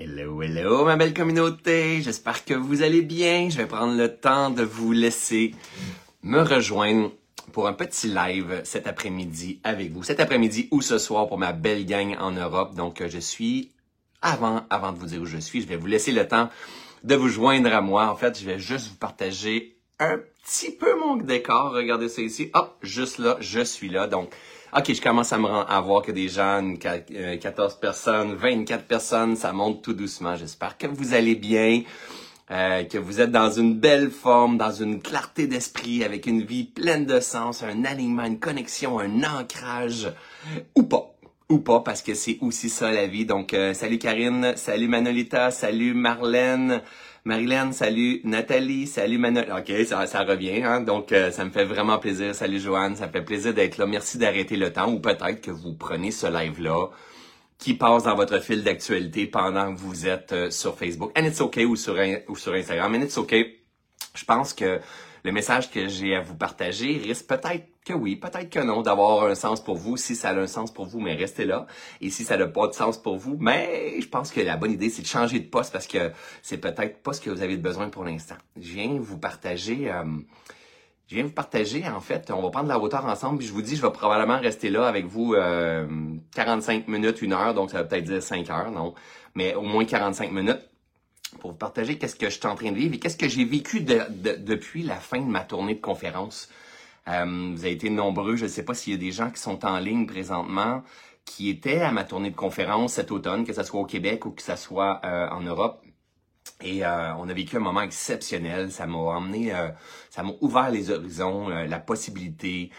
Hello, hello, ma belle communauté. J'espère que vous allez bien. Je vais prendre le temps de vous laisser me rejoindre pour un petit live cet après-midi avec vous. Cet après-midi ou ce soir pour ma belle gang en Europe. Donc, je suis avant, avant de vous dire où je suis, je vais vous laisser le temps de vous joindre à moi. En fait, je vais juste vous partager un petit peu mon décor. Regardez ça ici. Hop, juste là, je suis là. Donc, OK, je commence à me rendre, à voir que des gens, 14 euh, personnes, 24 personnes, ça monte tout doucement. J'espère que vous allez bien, euh, que vous êtes dans une belle forme, dans une clarté d'esprit, avec une vie pleine de sens, un alignement, une connexion, un ancrage, ou pas. Ou pas, parce que c'est aussi ça la vie. Donc, euh, salut Karine, salut Manolita, salut Marlène, Marilyn, salut Nathalie, salut Manuel. OK, ça, revient. Hein? Donc, euh, ça me fait vraiment plaisir. Salut Joanne, ça me fait plaisir d'être là. Merci d'arrêter le temps ou peut-être que vous prenez ce live-là qui passe dans votre fil d'actualité pendant que vous êtes euh, sur Facebook. And it's OK ou sur, ou sur Instagram. And it's OK. Je pense que le message que j'ai à vous partager risque peut-être oui, peut-être que non, d'avoir un sens pour vous. Si ça a un sens pour vous, mais restez là. Et si ça n'a pas de sens pour vous, mais je pense que la bonne idée, c'est de changer de poste parce que c'est peut-être pas ce que vous avez besoin pour l'instant. Je viens vous partager... Euh, je viens vous partager, en fait, on va prendre la hauteur ensemble, puis je vous dis, je vais probablement rester là avec vous euh, 45 minutes, une heure, donc ça va peut-être dire 5 heures, non, mais au moins 45 minutes pour vous partager qu'est-ce que je suis en train de vivre et qu'est-ce que j'ai vécu depuis la fin de ma tournée de conférence. Euh, vous avez été nombreux, je ne sais pas s'il y a des gens qui sont en ligne présentement, qui étaient à ma tournée de conférence cet automne, que ce soit au Québec ou que ce soit euh, en Europe. Et euh, on a vécu un moment exceptionnel. Ça m'a emmené, euh, ça m'a ouvert les horizons, euh, la possibilité.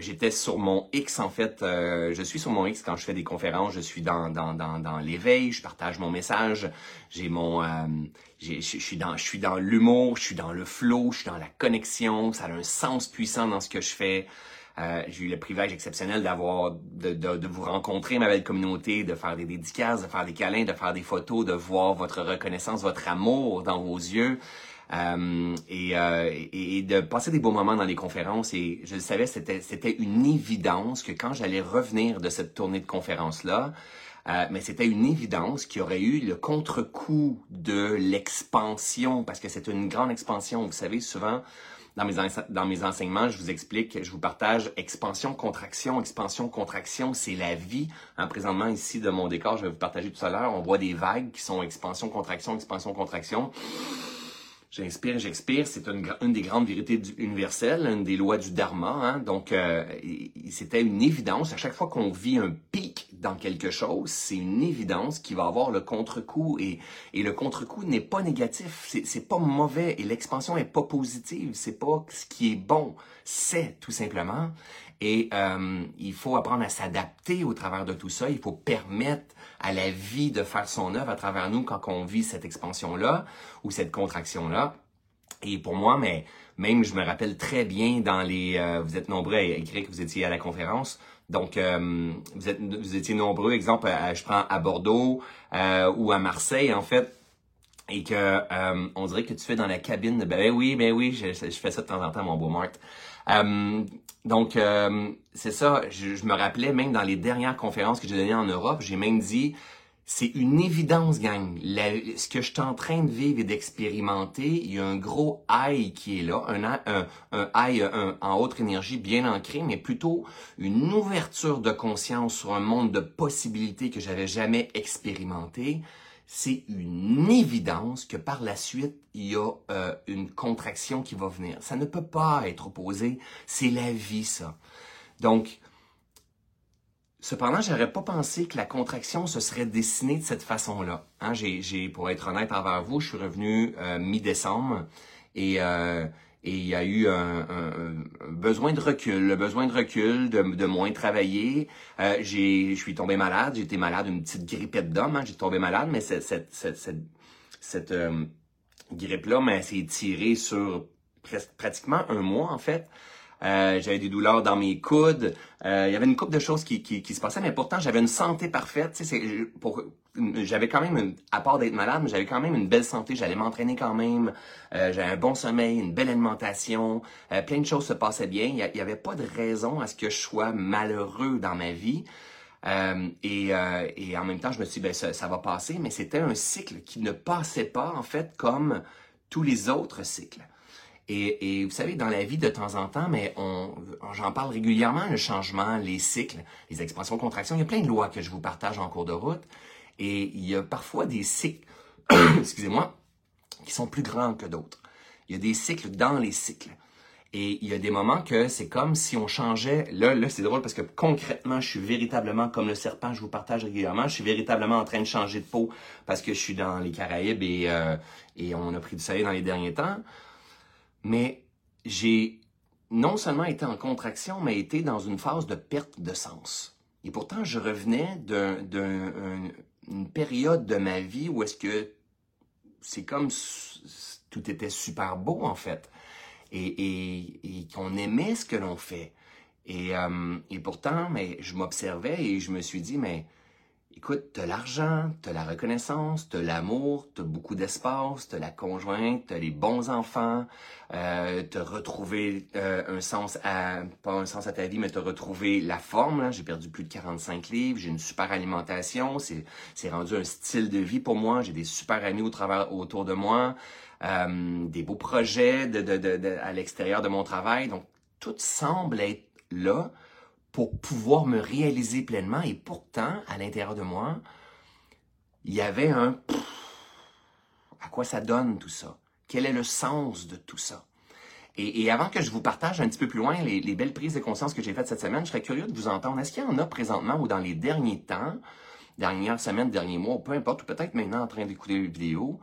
J'étais sur mon X en fait. je suis sur mon X quand je fais des conférences. Je suis dans dans dans, dans l'éveil. Je partage mon message. J'ai mon, je suis dans je suis dans l'humour. Je suis dans le flow. Je suis dans la connexion. Ça a un sens puissant dans ce que je fais. Euh, j'ai eu le privilège exceptionnel d'avoir de, de, de, vous rencontrer, ma belle communauté, de faire des dédicaces, de faire des câlins, de faire des photos, de voir votre reconnaissance, votre amour dans vos yeux. Euh, et, euh, et, de passer des beaux moments dans les conférences. Et je le savais, c'était, c'était une évidence que quand j'allais revenir de cette tournée de conférences-là, euh, mais c'était une évidence qu'il y aurait eu le contre-coup de l'expansion, parce que c'est une grande expansion. Vous savez, souvent, dans mes, enseignements, je vous explique, je vous partage expansion, contraction, expansion, contraction, c'est la vie. Hein, présentement, ici, de mon décor, je vais vous partager tout à l'heure, on voit des vagues qui sont expansion, contraction, expansion, contraction. J'inspire, j'expire, c'est une, des grandes vérités universelles, une des lois du dharma. Hein? Donc, euh, c'était une évidence. À chaque fois qu'on vit un pic dans quelque chose, c'est une évidence qu'il va avoir le contre-coup. Et, et le contre-coup n'est pas négatif, c'est, c'est pas mauvais. Et l'expansion est pas positive, c'est pas ce qui est bon. C'est tout simplement. Et euh, il faut apprendre à s'adapter au travers de tout ça. Il faut permettre à la vie de faire son œuvre à travers nous quand on vit cette expansion-là ou cette contraction-là. Et pour moi, mais même je me rappelle très bien dans les, euh, vous êtes nombreux à écrire que vous étiez à la conférence. Donc, euh, vous, êtes, vous étiez nombreux, exemple, je prends à Bordeaux euh, ou à Marseille, en fait, et que on dirait que tu fais dans la cabine. Ben, oui, ben oui, je, fais ça de temps en temps, mon beau Marc. Donc, euh, c'est ça, je, me rappelais même dans les dernières conférences que j'ai données en Europe, j'ai même dit, c'est une évidence, gang. ce que je suis en train de vivre et d'expérimenter, il y a un gros high qui est là, un, un, un en haute énergie bien ancré, mais plutôt une ouverture de conscience sur un monde de possibilités que j'avais jamais expérimenté c'est une évidence que par la suite, il y a euh, une contraction qui va venir. Ça ne peut pas être opposé. C'est la vie, ça. Donc, cependant, j'aurais pas pensé que la contraction se serait dessinée de cette façon-là. Hein, j'ai, pour être honnête envers vous, je suis revenu euh, mi-décembre et euh, et il y a eu un, besoin de recul, le besoin de recul, de, de moins travailler. Euh, j'ai, je suis tombé malade, été malade, une petite grippette d'homme, hein, j'ai tombé malade, mais cette, cette, cette, cette, euh, grippe-là mais s'est tirée sur presque, pratiquement un mois en fait. Euh, j'avais des douleurs dans mes coudes. Euh, il y avait une couple de choses qui, qui, qui se passaient, mais pourtant j'avais une santé parfaite. Tu sais, pour, j'avais quand même, une, à part d'être malade, j'avais quand même une belle santé. J'allais m'entraîner quand même. Euh, j'avais un bon sommeil, une belle alimentation. plein de choses se passaient bien. Il n'y avait pas de raison à ce que je sois malheureux dans ma vie. Euh, et, euh, et, en même temps, je me suis dit, ben, ça, va passer, mais c'était un cycle qui ne passait pas, en fait, comme tous les autres cycles. Et, vous savez, dans la vie, de temps en temps, mais on, j'en parle régulièrement, le changement, les cycles, les expansions, contractions. Il y a plein de lois que je vous partage en cours de route. Et il y a parfois des cycles, excusez-moi, qui sont plus grands que d'autres. Il y a des cycles dans les cycles. Et il y a des moments que c'est comme si on changeait. Là, là c'est drôle parce que concrètement, je suis véritablement comme le serpent, je vous partage régulièrement, je suis véritablement en train de changer de peau parce que je suis dans les Caraïbes et, euh, et on a pris du soleil dans les derniers temps. Mais j'ai non seulement été en contraction, mais été dans une phase de perte de sens. Et pourtant, je revenais d'une période de ma vie où est-ce que c'est comme tout était super beau en fait et, qu'on aimait ce que l'on fait. Et, euh, et pourtant, mais je m'observais et je me suis dit, mais écoute, t'as l'argent, t'as la reconnaissance, t'as l'amour, t'as beaucoup d'espace, t'as la conjointe, t'as les bons enfants, euh, t'as retrouvé euh, un sens à, pas un sens à ta vie, mais t'as retrouvé la forme. J'ai perdu plus de 45 livres, j'ai une super alimentation, c'est, rendu un style de vie pour moi, j'ai des super amis au travers, autour de moi, euh, des beaux projets à l'extérieur de mon travail, donc tout semble être là, pour pouvoir me réaliser pleinement. Et pourtant, à l'intérieur de moi, il y avait un à quoi ça donne tout ça? Quel est le sens de tout ça? Et, avant que je vous partage un petit peu plus loin les, les belles prises de conscience que j'ai faites cette semaine, je serais curieux de vous entendre. Est-ce qu'il y en a présentement ou dans les derniers temps, dernières semaines, derniers mois, peu importe, ou peut-être maintenant en train d'écouter une vidéo,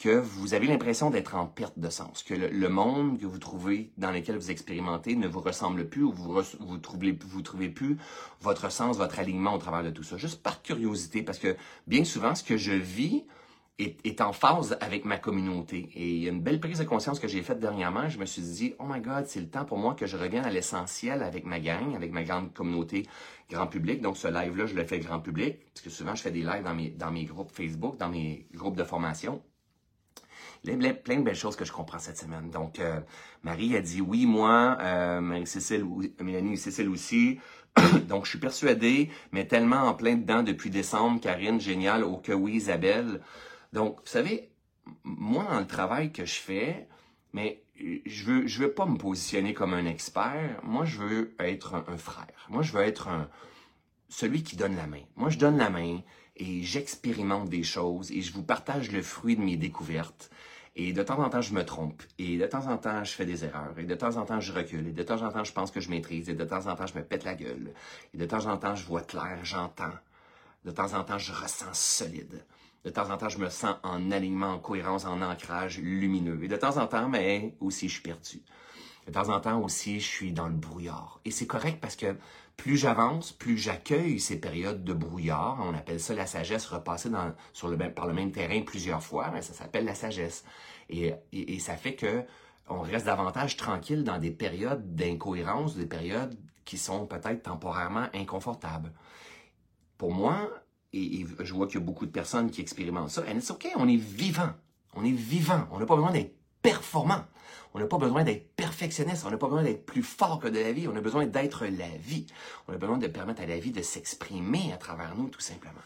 que vous avez l'impression d'être en perte de sens, que le, monde que vous trouvez, dans lequel vous expérimentez, ne vous ressemble plus ou vous vous trouvez, vous trouvez plus votre sens, votre alignement au travers de tout ça. Juste par curiosité, parce que bien souvent, ce que je vis est, est en phase avec ma communauté. Et il y a une belle prise de conscience que j'ai faite dernièrement. Je me suis dit, oh my God, c'est le temps pour moi que je revienne à l'essentiel avec ma gang, avec ma grande communauté grand public. Donc, ce live-là, je le fais grand public, parce que souvent, je fais des lives dans mes, dans mes groupes Facebook, dans mes groupes de formation plein de belles choses que je comprends cette semaine. Donc, euh, Marie a dit oui, moi, euh, Marie-Cécile, Mélanie Cécile aussi. Donc, je suis persuadée, mais tellement en plein dedans depuis décembre, Karine, génial, au que oui, Isabelle. Donc, vous savez, moi, dans le travail que je fais, mais je veux, veux pas me positionner comme un expert. Moi, je veux être un, un frère. Moi, je veux être un, celui qui donne la main. Moi, je donne la main et j'expérimente des choses et je vous partage le fruit de mes découvertes. Et de temps en temps, je me trompe. Et de temps en temps, je fais des erreurs. Et de temps en temps, je recule. Et de temps en temps, je pense que je maîtrise. Et de temps en temps, je me pète la gueule. Et de temps en temps, je vois clair, j'entends. De temps en temps, je ressens solide. De temps en temps, je me sens en alignement, en cohérence, en ancrage lumineux. Et de temps en temps, mais aussi, je suis perdu. De temps en temps aussi, je suis dans le brouillard. Et c'est correct parce que plus j'avance, plus j'accueille ces périodes de brouillard. On appelle ça la sagesse, repasser sur le, par le même terrain plusieurs fois, ça s'appelle la sagesse. Et, et, ça fait que on reste davantage tranquille dans des périodes d'incohérence, des périodes qui sont peut-être temporairement inconfortables. Pour moi, et, je vois qu'il y a beaucoup de personnes qui expérimentent ça, and it's OK, on est vivant. On est vivant. On n'a pas besoin d'être performant. On n'a pas besoin d'être perfectionniste, on n'a pas besoin d'être plus fort que de la vie, on a besoin d'être la vie. On a besoin de permettre à la vie de s'exprimer à travers nous, tout simplement.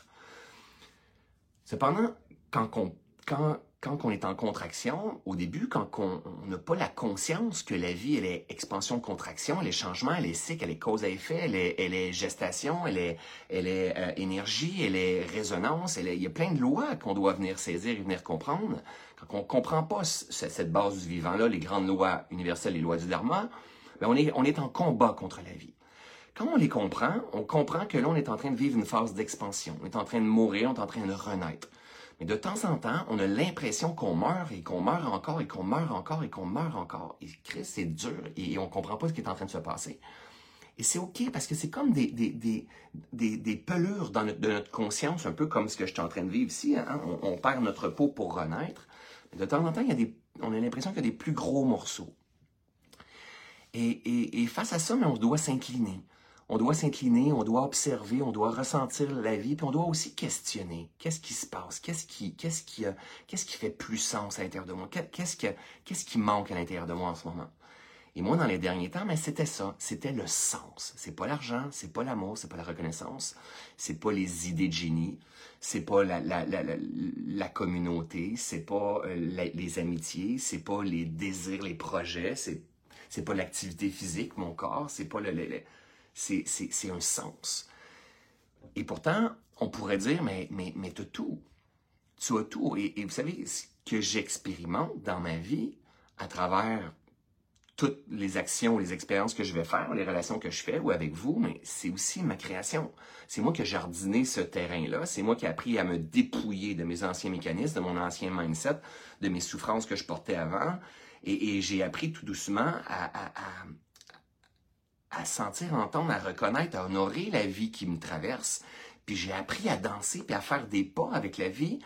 Cependant, quand on, quand, quand est en contraction, au début, quand on n'a pas la conscience que la vie, elle est expansion-contraction, elle est changement, elle est cycle, elle est cause à effet, elle est, elle est gestation, elle est, euh, énergie, elle est résonance, il y a plein de lois qu'on doit venir saisir et venir comprendre. Quand on ne comprend pas cette base du vivant-là, les grandes lois universelles, les lois du Dharma, ben on, est, on est en combat contre la vie. Quand on les comprend, on comprend que là, on est en train de vivre une phase d'expansion. On est en train de mourir, on est en train de renaître. Mais de temps en temps, on a l'impression qu'on meurt et qu'on meurt encore et qu'on meurt encore et qu'on meurt encore. Et Christ, c'est dur et on comprend pas ce qui est en train de se passer. Et c'est OK parce que c'est comme des, des, des, des, pelures dans notre, de notre conscience, un peu comme ce que je suis en train de vivre ici. Hein. On, perd notre peau pour renaître de temps en temps, il a des, on a l'impression qu'il y a des plus gros morceaux. Et, et, face à ça, on doit s'incliner. On doit s'incliner, on doit observer, on doit ressentir la vie, puis on doit aussi questionner. Qu'est-ce qui se passe? Qu'est-ce qui, qui, qui fait plus sens à l'intérieur de moi? Qu'est-ce qui, qu'est-ce qui manque à l'intérieur de moi en ce moment? Et moi, dans les derniers temps, mais c'était ça, c'était le sens. C'est pas l'argent, c'est pas l'amour, c'est pas la reconnaissance, c'est pas les idées de génie, c'est pas la, la, la, la, communauté, c'est pas euh, les amitiés, c'est pas les désirs, les projets, c'est c'est pas l'activité physique, mon corps, c'est pas le, le, c'est c'est un sens. Et pourtant, on pourrait dire, mais mais mais as tout, tu as tout. Et vous savez ce que j'expérimente dans ma vie à travers toutes les actions, les expériences que je vais faire, les relations que je fais ou avec vous, mais c'est aussi ma création. C'est moi qui ai jardiné ce terrain-là. C'est moi qui ai appris à me dépouiller de mes anciens mécanismes, de mon ancien mindset, de mes souffrances que je portais avant. Et, j'ai appris tout doucement à, à, à, sentir, entendre, à reconnaître, à honorer la vie qui me traverse. Puis j'ai appris à danser puis à faire des pas avec la vie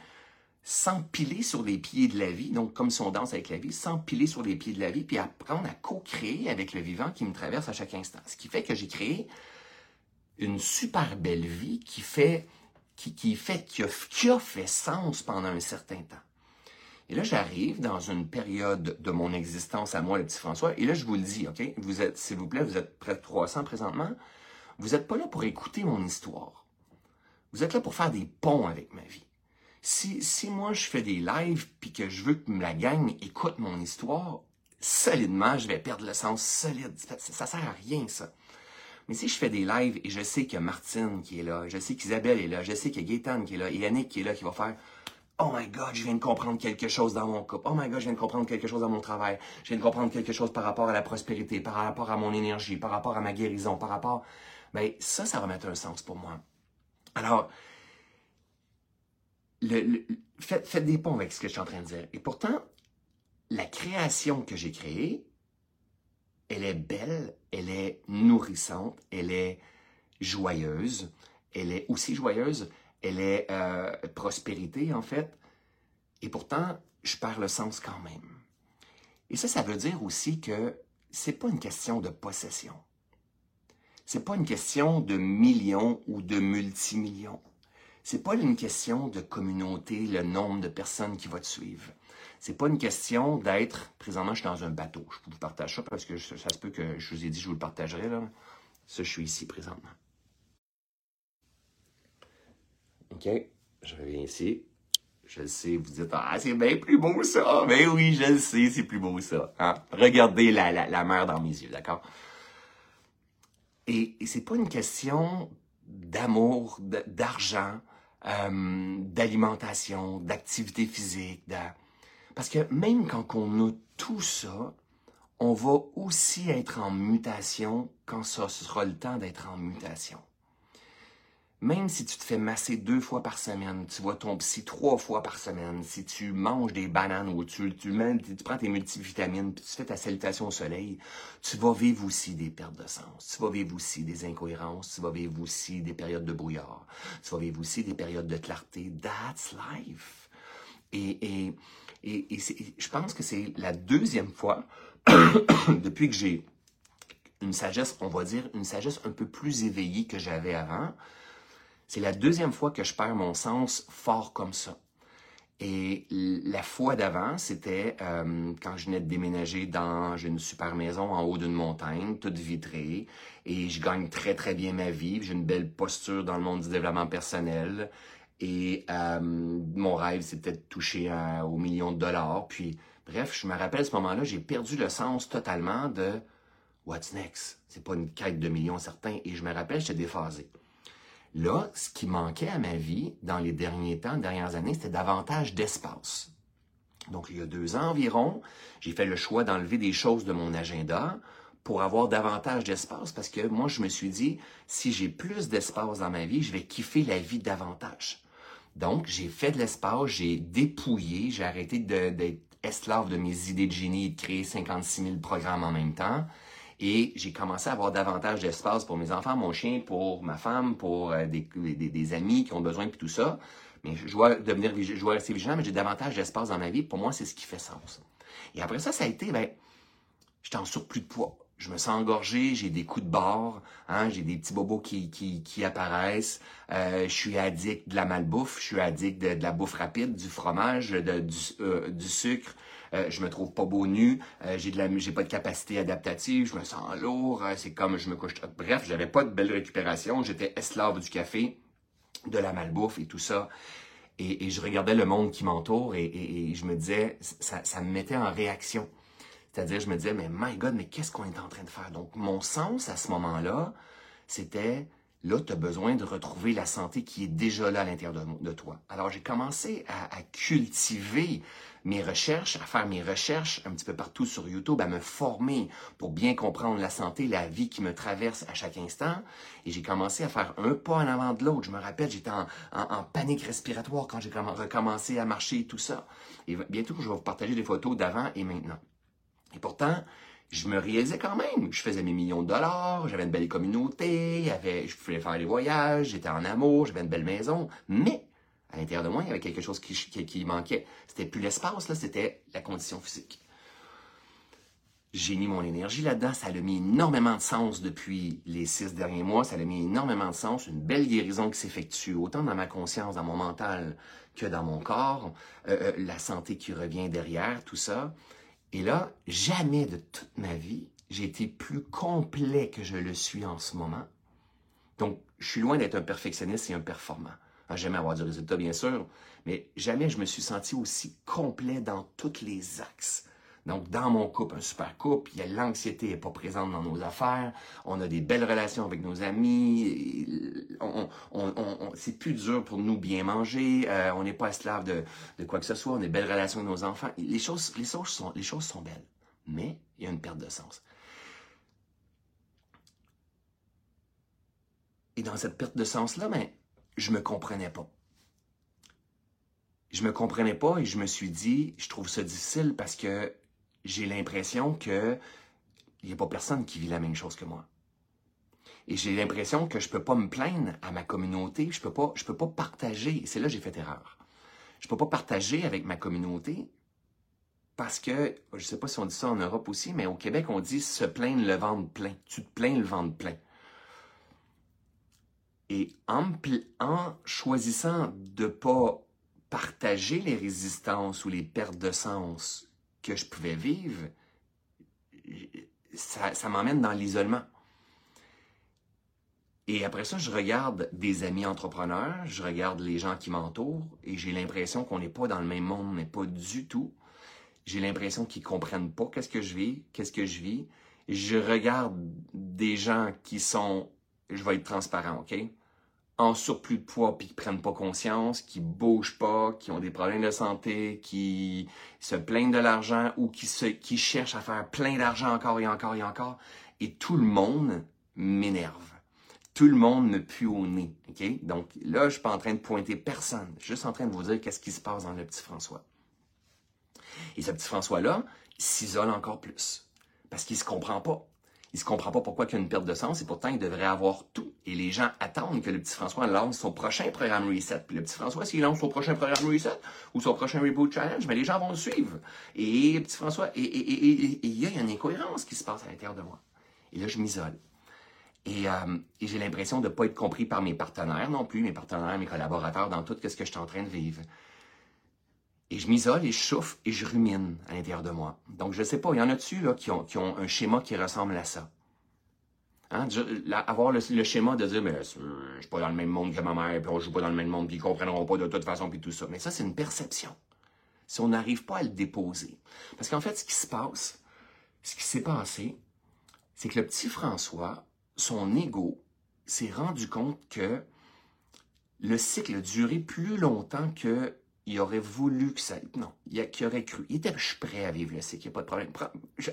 s'empiler sur les pieds de la vie, donc comme si on danse avec la vie, s'empiler sur les pieds de la vie, puis apprendre à co-créer avec le vivant qui me traverse à chaque instant. Ce qui fait que j'ai créé une super belle vie qui fait, qui, qui fait, qui a, qui a fait sens pendant un certain temps. Et là, j'arrive dans une période de mon existence à moi, le petit François, et là, je vous le dis, OK? Vous êtes, s'il vous plaît, vous êtes près de 300 présentement. Vous n'êtes pas là pour écouter mon histoire. Vous êtes là pour faire des ponts avec ma vie. Si, si moi je fais des lives puis que je veux que la gang écoute mon histoire, solidement, je vais perdre le sens solide. Ça, sert à rien, ça. Mais si je fais des lives et je sais que Martine qui est là, je sais qu'Isabelle est là, je sais a Gaëtan qui est là, et Yannick qui est là, qui va faire Oh my God, je viens de comprendre quelque chose dans mon couple. Oh my God, je viens de comprendre quelque chose dans mon travail. Je viens de comprendre quelque chose par rapport à la prospérité, par rapport à mon énergie, par rapport à ma guérison, par rapport... Ben, ça, ça va mettre un sens pour moi. Alors, le, faites, des ponts avec ce que je suis en train de dire. Et pourtant, la création que j'ai créée, elle est belle, elle est nourrissante, elle est joyeuse, elle est aussi joyeuse, elle est euh, prospérité en fait. Et pourtant, je perds le sens quand même. Et ça, ça veut dire aussi que c'est pas une question de possession. C'est pas une question de millions ou de multimillions. C'est pas une question de communauté, le nombre de personnes qui vont te suivre. C'est pas une question d'être. Présentement, je suis dans un bateau. Je vous partage ça parce que ça, se peut que je vous ai dit je vous le partagerai. Là. Ça, je suis ici présentement. OK, je reviens ici. Je le sais, vous dites, ah, c'est bien plus beau ça. Mais ben oui, je le sais, c'est plus beau ça. Hein? Regardez la, la, mer dans mes yeux, d'accord? Et, et c'est pas une question d'amour, d'argent, euh, d'alimentation, d'activité physique. Parce que même quand on a tout ça, on va aussi être en mutation quand ce sera le temps d'être en mutation. Même si tu te fais masser deux fois par semaine, tu vois ton psy trois fois par semaine, si tu manges des bananes ou tu, tu, prends tes multivitamines, puis tu fais ta salutation au soleil, tu vas vivre aussi des pertes de sens, tu vas vivre aussi des incohérences, tu vas vivre aussi des périodes de brouillard, tu vas vivre aussi des périodes de clarté. That's life. Et, et, et je pense que c'est la deuxième fois depuis que j'ai une sagesse, on va dire, une sagesse un peu plus éveillée que j'avais avant, c'est la deuxième fois que je perds mon sens fort comme ça. Et la fois d'avant, c'était euh, quand je venais de déménager dans une super maison en haut d'une montagne, toute vitrée, et je gagne très très bien ma vie. J'ai une belle posture dans le monde du développement personnel. Et euh, mon rêve, c'était de toucher aux millions de dollars. Puis, bref, je me rappelle à ce moment-là, j'ai perdu le sens totalement de What's next? C'est pas une quête de millions certains. Et je me rappelle, j'étais déphasé. Là, ce qui manquait à ma vie dans les derniers temps, dernières années, c'était davantage d'espace. Donc, il y a deux ans environ, j'ai fait le choix d'enlever des choses de mon agenda pour avoir davantage d'espace parce que moi, je me suis dit, si j'ai plus d'espace dans ma vie, je vais kiffer la vie davantage. Donc, j'ai fait de l'espace, j'ai dépouillé, j'ai arrêté d'être esclave de mes idées de génie et de créer 56 000 programmes en même temps. Et j'ai commencé à avoir davantage d'espace pour mes enfants, mon chien, pour ma femme, pour euh, des, des, amis qui ont besoin, puis tout ça. Mais je dois devenir, je dois rester vigilant, mais j'ai davantage d'espace dans ma vie. Pour moi, c'est ce qui fait sens. Et après ça, ça a été, ben, j'étais en surplus de poids. Je me sens engorgé, j'ai des coups de barre, hein, j'ai des petits bobos qui, qui, qui apparaissent. Euh, je suis addict de la malbouffe, je suis addict de, de, la bouffe rapide, du fromage, euh, du sucre, euh, je me trouve pas beau nu, euh, j'ai pas de capacité adaptative, je me sens lourd, euh, c'est comme je me couche. Bref, j'avais pas de belle récupération, j'étais esclave du café, de la malbouffe et tout ça. Et, je regardais le monde qui m'entoure et, je me disais, ça, ça me mettait en réaction. C'est-à-dire, je me disais, mais my God, mais qu'est-ce qu'on est en train de faire? Donc, mon sens à ce moment-là, c'était Là, tu as besoin de retrouver la santé qui est déjà là à l'intérieur de, toi. Alors, j'ai commencé à, cultiver mes recherches, à faire mes recherches un petit peu partout sur YouTube, à me former pour bien comprendre la santé, la vie qui me traverse à chaque instant. Et j'ai commencé à faire un pas en avant de l'autre. Je me rappelle, j'étais en, panique respiratoire quand j'ai recommencé à marcher et tout ça. Et bientôt, je vais vous partager des photos d'avant et maintenant. Et pourtant, je me réalisais quand même. Je faisais mes millions de dollars, j'avais une belle communauté, je pouvais faire des voyages, j'étais en amour, j'avais une belle maison. Mais à l'intérieur de moi, il y avait quelque chose qui, qui, manquait. C'était plus l'espace, là, c'était la condition physique. J'ai mis mon énergie là-dedans, ça a mis énormément de sens depuis les six derniers mois, ça a mis énormément de sens, une belle guérison qui s'effectue autant dans ma conscience, dans mon mental que dans mon corps, euh, euh, la santé qui revient derrière, tout ça. Et là, jamais de toute ma vie, j'ai été plus complet que je le suis en ce moment. Donc, je suis loin d'être un perfectionniste et un performant. Jamais avoir du résultat, bien sûr, mais jamais je me suis senti aussi complet dans tous les axes. Donc, dans mon couple, un super couple, l'anxiété n'est pas présente dans nos affaires, on a des belles relations avec nos amis, c'est plus dur pour nous bien manger, euh, on n'est pas esclave de, de, quoi que ce soit, on a des belles relations avec nos enfants. Les choses, les choses, sont, les choses sont belles, mais il y a une perte de sens. Et dans cette perte de sens-là, ben, je me comprenais pas. Je me comprenais pas et je me suis dit, je trouve ça difficile parce que j'ai l'impression que il n'y a pas personne qui vit la même chose que moi. Et j'ai l'impression que je peux pas me plaindre à ma communauté, je peux pas, je peux pas partager. C'est là que j'ai fait erreur. Je peux pas partager avec ma communauté parce que, je sais pas si on dit ça en Europe aussi, mais au Québec, on dit se plaindre le ventre plein. Tu te plains le ventre plein. Et en, choisissant de pas partager les résistances ou les pertes de sens que je pouvais vivre, ça, m'emmène dans l'isolement. Et après ça, je regarde des amis entrepreneurs, je regarde les gens qui m'entourent et j'ai l'impression qu'on n'est pas dans le même monde, mais pas du tout. J'ai l'impression qu'ils comprennent pas qu'est-ce que je vis, qu'est-ce que je vis. Je regarde des gens qui sont, je vais être transparent, OK? En surplus de poids puis qui prennent pas conscience, qui bougent pas, qui ont des problèmes de santé, qui se plaignent de l'argent ou qui cherchent à faire plein d'argent encore et encore et encore. Et tout le monde m'énerve. Tout le monde me pue au nez. Donc là, je suis pas en train de pointer personne. Je suis juste en train de vous dire qu'est-ce qui se passe dans le petit François. Et ce petit François-là, s'isole encore plus. Parce qu'il se comprend pas. Il se comprend pas pourquoi il y a une perte de sens et pourtant il devrait avoir tout. Et les gens attendent que le petit François lance son prochain programme Reset. Puis le petit François, s'il lance son prochain programme Reset ou son prochain Reboot Challenge, mais les gens vont le suivre. Et petit François, et il y a une incohérence qui se passe à l'intérieur de moi. Et là, je m'isole. Et, euh, et j'ai l'impression de ne pas être compris par mes partenaires non plus, mes partenaires, mes collaborateurs dans tout ce que je suis en train de vivre. Et je m'isole et je souffre et je rumine à l'intérieur de moi. Donc, je ne sais pas, il y en a-tu qui, ont, qui ont un schéma qui ressemble à ça? Hein? avoir le, schéma de dire, mais je suis pas dans le même monde que ma mère, puis on joue pas dans le même monde, puis ils comprendront pas de toute façon, puis tout ça. Mais ça, c'est une perception. Si on n'arrive pas à le déposer. Parce qu'en fait, ce qui se passe, ce qui s'est passé, c'est que le petit François, son ego, s'est rendu compte que le cycle duré plus longtemps que il aurait voulu que ça. Non, il, qui aurait cru. Il était, je suis prêt à vivre le cycle, il n'y a pas de problème.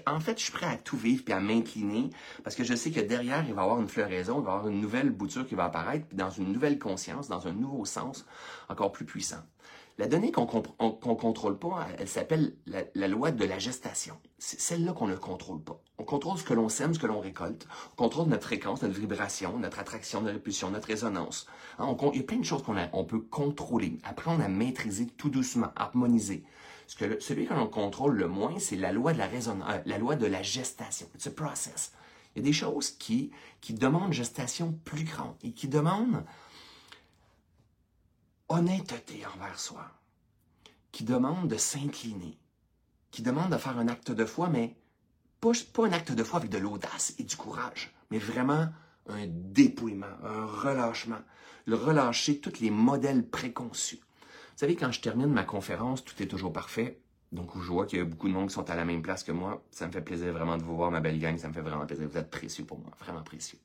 en fait, je suis prêt à tout vivre puis à m'incliner parce que je sais que derrière, il va y avoir une floraison, il va y avoir une nouvelle bouture qui va apparaître, puis dans une nouvelle conscience, dans un nouveau sens encore plus puissant. La donnée qu'on ne contrôle pas, elle, s'appelle la, loi de la gestation. C'est celle-là qu'on ne contrôle pas. On contrôle ce que l'on sème, ce que l'on récolte. On contrôle notre fréquence, notre vibration, notre attraction, notre répulsion, notre résonance. Hein, il y a plein de choses qu'on on peut contrôler, apprendre à maîtriser tout doucement, harmoniser. Ce que celui que l'on contrôle le moins, c'est la loi de la résonance, euh, la loi de la gestation. It's a process. Il y a des choses qui demandent gestation plus grande et qui demandent honnêteté envers soi, qui demande de s'incliner, qui demande de faire un acte de foi, mais pas, un acte de foi avec de l'audace et du courage, mais vraiment un dépouillement, un relâchement, le relâcher tous les modèles préconçus. Vous savez, quand je termine ma conférence, tout est toujours parfait. Donc, je vois qu'il y a beaucoup de monde qui sont à la même place que moi. Ça me fait plaisir vraiment de vous voir, ma belle gang. Ça me fait vraiment plaisir. Vous êtes précieux pour moi, vraiment précieux.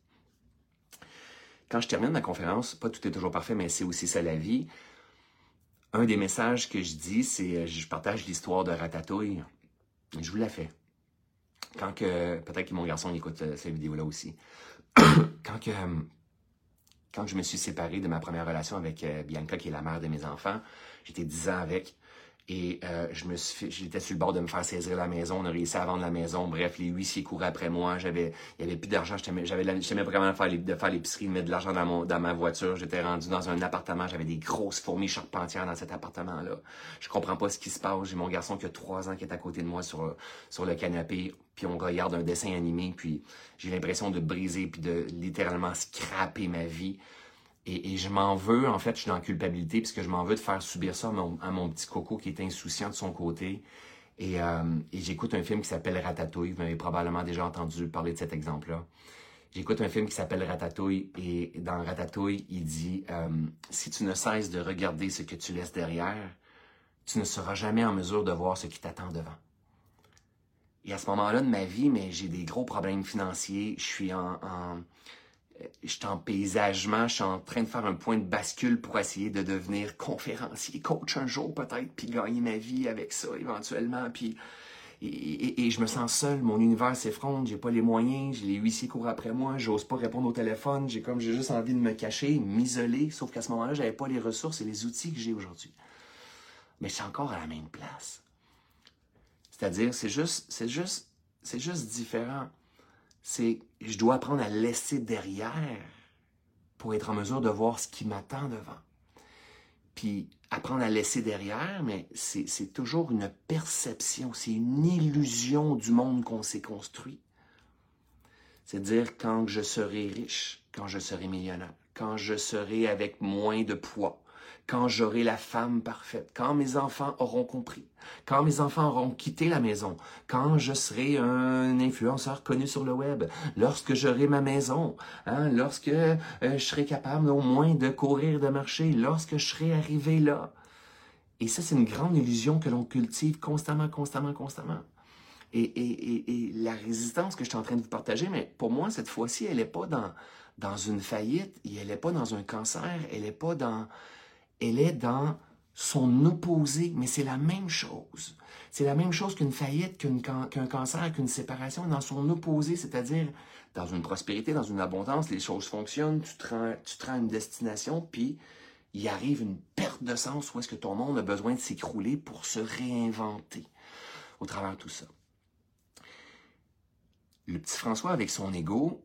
Quand je termine ma conférence, pas tout est toujours parfait, mais c'est aussi ça la vie. Un des messages que je dis, c'est euh, je partage l'histoire de Ratatouille. Je vous la fais. Quand que, peut-être que mon garçon écoute euh, cette vidéo-là aussi. quand que, quand je me suis séparé de ma première relation avec euh, Bianca, qui est la mère de mes enfants, j'étais dix ans avec. Et euh, j'étais sur le bord de me faire saisir la maison. On a réussi à vendre la maison. Bref, les huissiers couraient après moi. J'avais, il y avait plus d'argent. J'avais, j'aimais vraiment faire de faire l'épicerie, de mettre de l'argent dans dans ma voiture. J'étais rendu dans un appartement. J'avais des grosses fourmis charpentières dans cet appartement-là. Je comprends pas ce qui se passe. J'ai mon garçon qui a trois ans qui est à côté de moi sur, sur le canapé. Puis on regarde un dessin animé. Puis j'ai l'impression de briser puis de littéralement scraper ma vie. Et, je m'en veux, en fait, je suis dans la culpabilité puisque je m'en veux de faire subir ça à mon, petit coco qui est insouciant de son côté. Euh, et, j'écoute un film qui s'appelle Ratatouille. Vous m'avez probablement déjà entendu parler de cet exemple-là. J'écoute un film qui s'appelle Ratatouille et dans Ratatouille, il dit euh, Si tu ne cesses de regarder ce que tu laisses derrière, tu ne seras jamais en mesure de voir ce qui t'attend devant. Et à ce moment-là de ma vie, mais j'ai des gros problèmes financiers. Je suis en je suis en paysagement, je suis en train de faire un point de bascule pour essayer de devenir conférencier, coach un jour peut-être, puis gagner ma vie avec ça éventuellement, puis et, je me sens seul, mon univers s'effronte, j'ai pas les moyens, j'ai les huissiers courent après moi, j'ose pas répondre au téléphone, j'ai comme j'ai juste envie de me cacher, m'isoler, sauf qu'à ce moment-là, j'avais pas les ressources et les outils que j'ai aujourd'hui. Mais suis encore à la même place. C'est-à-dire, c'est juste, c'est juste, c'est juste différent c'est je dois apprendre à laisser derrière pour être en mesure de voir ce qui m'attend devant. Puis apprendre à laisser derrière, mais c'est toujours une perception, c'est une illusion du monde qu'on s'est construit. C'est-à-dire quand je serai riche, quand je serai millionnaire, quand je serai avec moins de poids, quand j'aurai la femme parfaite, quand mes enfants auront compris, quand mes enfants auront quitté la maison, quand je serai un influenceur connu sur le web, lorsque j'aurai ma maison, hein, lorsque euh, je serai capable au moins de courir, de marcher, lorsque je serai arrivé là. Et ça, c'est une grande illusion que l'on cultive constamment, constamment, constamment. Et, et, et, la résistance que je suis en train de vous partager, mais pour moi, cette fois-ci, elle n'est pas dans, dans une faillite, elle n'est pas dans un cancer, elle n'est pas dans, elle est dans son opposé, mais c'est la même chose. C'est la même chose qu'une faillite, qu'un cancer, qu'une séparation, dans son opposé, c'est-à-dire dans une prospérité, dans une abondance, les choses fonctionnent, tu te rends, une destination, puis il arrive une perte de sens où est-ce que ton monde a besoin de s'écrouler pour se réinventer au travers de tout ça. Le petit François, avec son ego,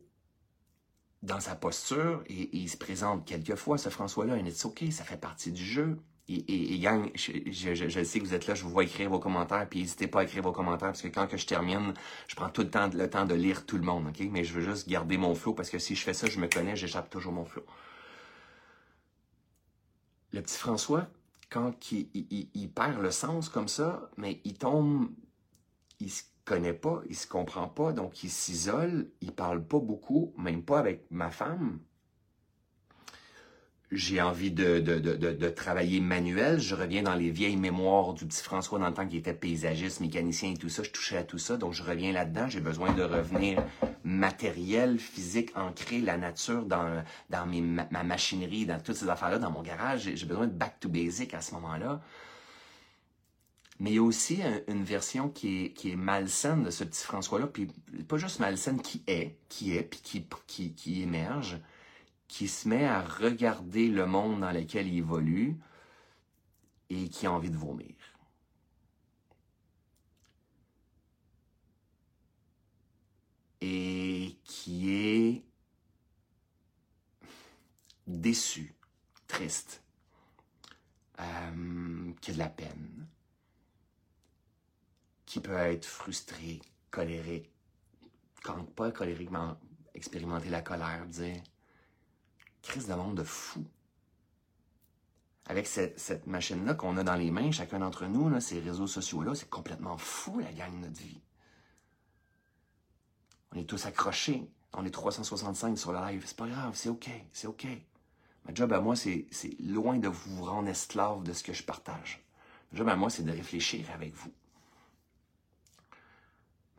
dans sa posture et, il se présente quelquefois, ce François-là, et c'est OK, ça fait partie du jeu. Et, et, gang, je, sais que vous êtes là, je vous vois écrire vos commentaires, puis n'hésitez pas à écrire vos commentaires, parce que quand que je termine, je prends tout le temps, le temps de lire tout le monde, OK? Mais je veux juste garder mon flot, parce que si je fais ça, je me connais, j'échappe toujours mon flot. Le petit François, quand il, il, perd le sens comme ça, mais il tombe, il se connaît pas, il se comprend pas, donc il s'isole, il parle pas beaucoup, même pas avec ma femme. J'ai envie de, de, de, de, travailler manuel. Je reviens dans les vieilles mémoires du petit François dans le temps qu'il était paysagiste, mécanicien et tout ça. Je touchais à tout ça, donc je reviens là-dedans. J'ai besoin de revenir matériel, physique, ancrer la nature dans, dans mes, ma machinerie, dans toutes ces affaires-là, dans mon garage. J'ai besoin de back to basic à ce moment-là. Mais il y a aussi une version qui est, malsaine de ce petit François-là, puis pas juste malsaine, qui est, qui est, puis qui, qui, qui émerge, qui se met à regarder le monde dans lequel il évolue et qui a envie de vomir. Et qui est déçu, triste, euh, qui a de la peine qui peut être frustré, colérique, quand pas colériquement expérimenter la colère, dire crise de monde de fou. avec cette, machine-là qu'on a dans les mains, chacun d'entre nous, ces réseaux sociaux-là, c'est complètement fou la gang de notre vie. On est tous accrochés. On est 365 sur le live. C'est pas grave, c'est OK, c'est OK. Ma job à moi, c'est loin de vous rendre esclave de ce que je partage. Ma job à moi, c'est de réfléchir avec vous.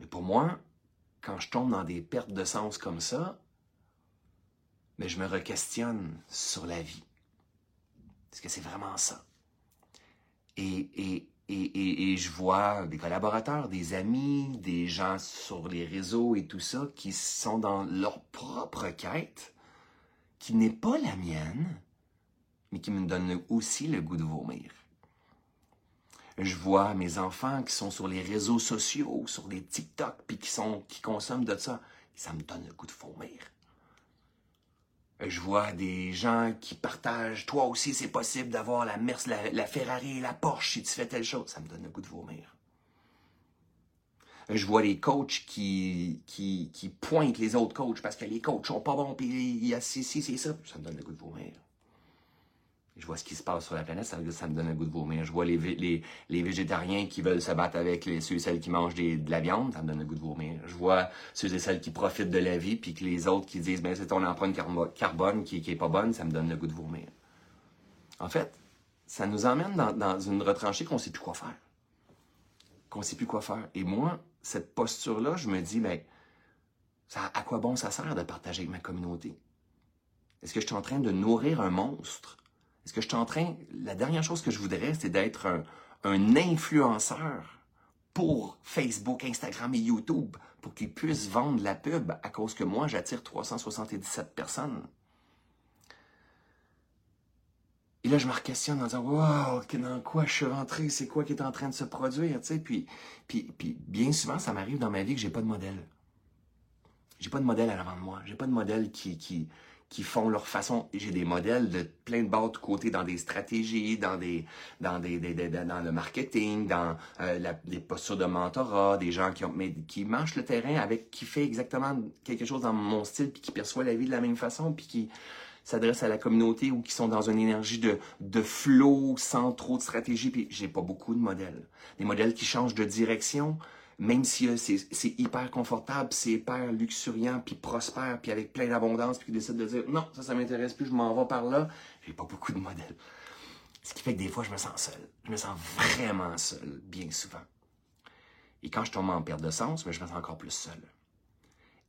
Mais pour moi, quand je tombe dans des pertes de sens comme ça, mais je me re-questionne sur la vie. Est-ce que c'est vraiment ça? Et, et, et, et, je vois des collaborateurs, des amis, des gens sur les réseaux et tout ça qui sont dans leur propre quête, qui n'est pas la mienne, mais qui me donne aussi le goût de vomir. Je vois mes enfants qui sont sur les réseaux sociaux, sur les TikTok, puis qui, consomment de ça. Ça me donne le goût de vomir. Je vois des gens qui partagent, toi aussi c'est possible d'avoir la, la, Ferrari et la Porsche si tu fais telle chose. Ça me donne le goût de vomir. Je vois les coachs qui, qui, pointent les autres coachs parce que les coachs sont pas bons, puis il y a si, si, c'est ça. Ça me donne le goût de vomir je vois ce qui se passe sur la planète, ça, me donne un goût de vomir. Je vois les, végétariens qui veulent se battre avec les, ceux et celles qui mangent de la viande, ça me donne un goût de vomir. Je vois ceux et celles qui profitent de la vie, puis que les autres qui disent, ben c'est ton empreinte carbone qui, qui est pas bonne, ça me donne le goût de vomir. En fait, ça nous emmène dans, une retranchée qu'on sait plus quoi faire. Qu'on sait plus quoi faire. Et moi, cette posture-là, je me dis, ben, à quoi bon ça sert de partager avec ma communauté? Est-ce que je suis en train de nourrir un monstre est-ce que je suis en train, la dernière chose que je voudrais, c'est d'être un, influenceur pour Facebook, Instagram et YouTube pour qu'ils puissent vendre la pub à cause que moi, j'attire 377 personnes. Et là, je me questionne en disant, wow, dans quoi je suis rentré? C'est quoi qui est en train de se produire? puis, puis, puis bien souvent, ça m'arrive dans ma vie que j'ai pas de modèle. J'ai pas de modèle à l'avant de moi. J'ai pas de modèle qui, qui, qui font leur façon. J'ai des modèles de plein de bords de côté dans des stratégies, dans des, dans des, dans le marketing, dans euh, la, des postures de mentorat, des gens qui ont, mais qui marchent le terrain avec, qui fait exactement quelque chose dans mon style, puis qui perçoit la vie de la même façon, puis qui s'adresse à la communauté ou qui sont dans une énergie de, de flow sans trop de stratégie, puis j'ai pas beaucoup de modèles. Des modèles qui changent de direction, même si euh, c'est hyper confortable, c'est hyper luxuriant, puis prospère, puis avec plein d'abondance, puis qui décide de dire non, ça, ça m'intéresse plus, je m'en vais par là, j'ai pas beaucoup de modèles. Ce qui fait que des fois, je me sens seul. Je me sens vraiment seul, bien souvent. Et quand je tombe en perte de sens, ben, je me sens encore plus seul.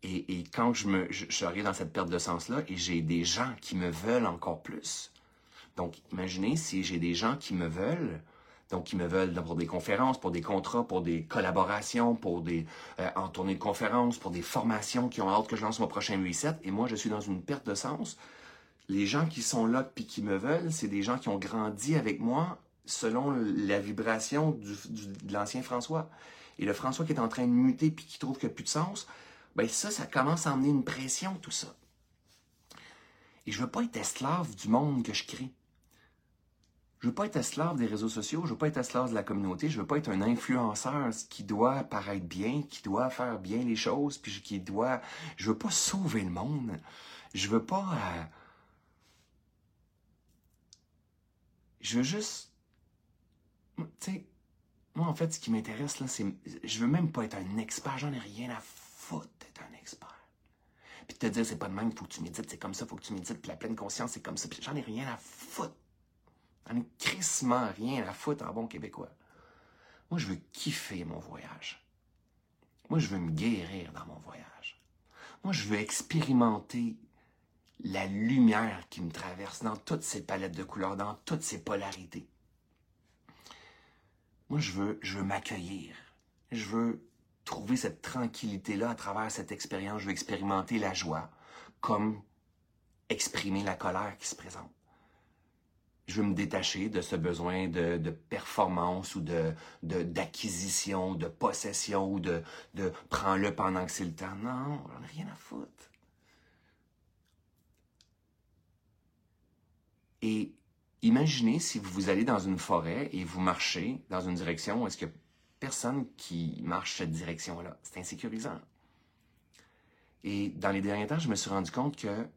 Et, quand je me, je, je dans cette perte de sens-là, et j'ai des gens qui me veulent encore plus. Donc, imaginez si j'ai des gens qui me veulent, donc, ils me veulent pour des conférences, pour des contrats, pour des collaborations, pour des euh, en tournée de conférences, pour des formations qui ont hâte que je lance mon prochain reset. Et moi, je suis dans une perte de sens. Les gens qui sont là puis qui me veulent, c'est des gens qui ont grandi avec moi selon la vibration du, de l'ancien François. Et le François qui est en train de muter puis qui trouve qu'il n'y a plus de sens, ben ça, ça commence à emmener une pression, tout ça. Et je veux pas être esclave du monde que je crée. Je veux pas être esclave des réseaux sociaux, je veux pas être esclave de la communauté, je veux pas être un influenceur qui doit paraître bien, qui doit faire bien les choses, puis qui doit. Je veux pas sauver le monde. Je veux pas. Euh, je veux juste. Tu sais, moi en fait, ce qui m'intéresse là, c'est. Je veux même pas être un expert, j'en ai rien à foutre d'être un expert. Puis te dire, c'est pas de même, faut que tu médites, c'est comme ça, faut que tu médites, puis la pleine conscience, c'est comme ça, puis j'en ai rien à foutre J'en ai crissement rien à foutre en bon québécois. Moi, je veux kiffer mon voyage. Moi, je veux me guérir dans mon voyage. Moi, je veux expérimenter la lumière qui me traverse dans toutes ces palettes de couleurs, dans toutes ces polarités. Moi, je veux, je veux m'accueillir. Je veux trouver cette tranquillité-là à travers cette expérience. Je veux expérimenter la joie comme exprimer la colère qui se présente je veux me détacher de ce besoin de, performance ou de d'acquisition, de, possession ou de, prends-le pendant que c'est le temps. Non, j'en ai rien à foutre. Et imaginez si vous allez dans une forêt et vous marchez dans une direction où est-ce que personne qui marche cette direction-là. C'est insécurisant. Et dans les derniers temps, je me suis rendu compte que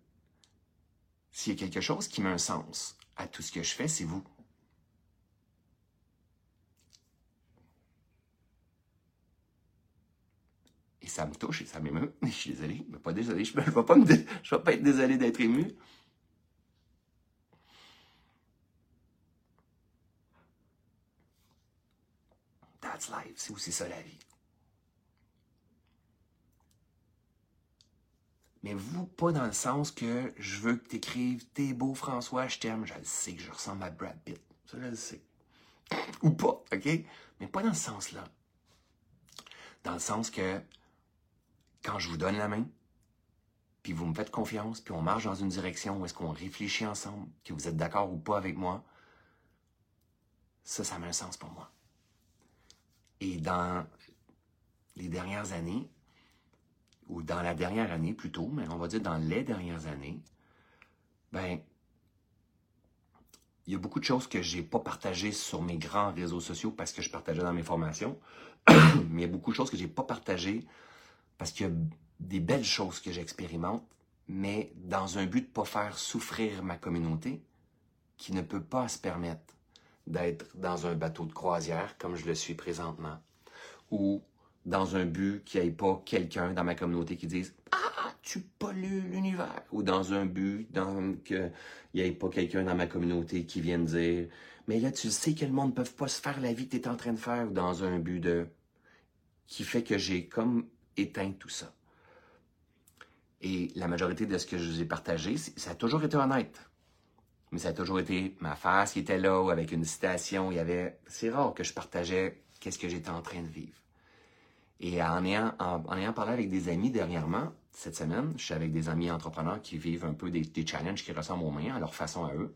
s'il y a quelque chose qui met un sens à tout ce que je fais, c'est vous. Et ça me touche et ça m'émeut. Je suis désolé, mais pas désolé. Je ne vais, pas vais pas être désolé d'être ému. That's life. C'est aussi ça la vie? Mais vous, pas dans le sens que je veux que tu écrives T'es beau, François, je t'aime. Je le sais que je ressemble à Brad Pitt. Ça, je le sais. Ou pas, OK? Mais pas dans ce sens-là. Dans le sens que quand je vous donne la main, puis vous me faites confiance, puis on marche dans une direction où est-ce qu'on réfléchit ensemble, que vous êtes d'accord ou pas avec moi, ça, ça a un sens pour moi. Et dans les dernières années, ou dans la dernière année plutôt, mais on va dire dans les dernières années, ben, il y a beaucoup de choses que j'ai pas partagées sur mes grands réseaux sociaux parce que je partageais dans mes formations, mais il y a beaucoup de choses que j'ai pas partagées parce qu'il y a des belles choses que j'expérimente, mais dans un but de pas faire souffrir ma communauté qui ne peut pas se permettre d'être dans un bateau de croisière comme je le suis présentement, ou dans un but qu'il n'y ait pas quelqu'un dans ma communauté qui dise Ah, tu pollues l'univers. Ou dans un but qu'il n'y ait pas quelqu'un dans ma communauté qui vienne dire Mais là, tu sais que le monde ne peut pas se faire la vie que tu es en train de faire. Ou dans un but de. qui fait que j'ai comme éteint tout ça. Et la majorité de ce que je vous ai partagé, ça a toujours été honnête. Mais ça a toujours été ma face qui était là, avec une citation. Il y avait. C'est rare que je partageais qu'est-ce que j'étais en train de vivre. Et en ayant, en, ayant parlé avec des amis dernièrement, cette semaine, je suis avec des amis entrepreneurs qui vivent un peu des, challenges qui ressemblent aux miens, à leur façon à eux.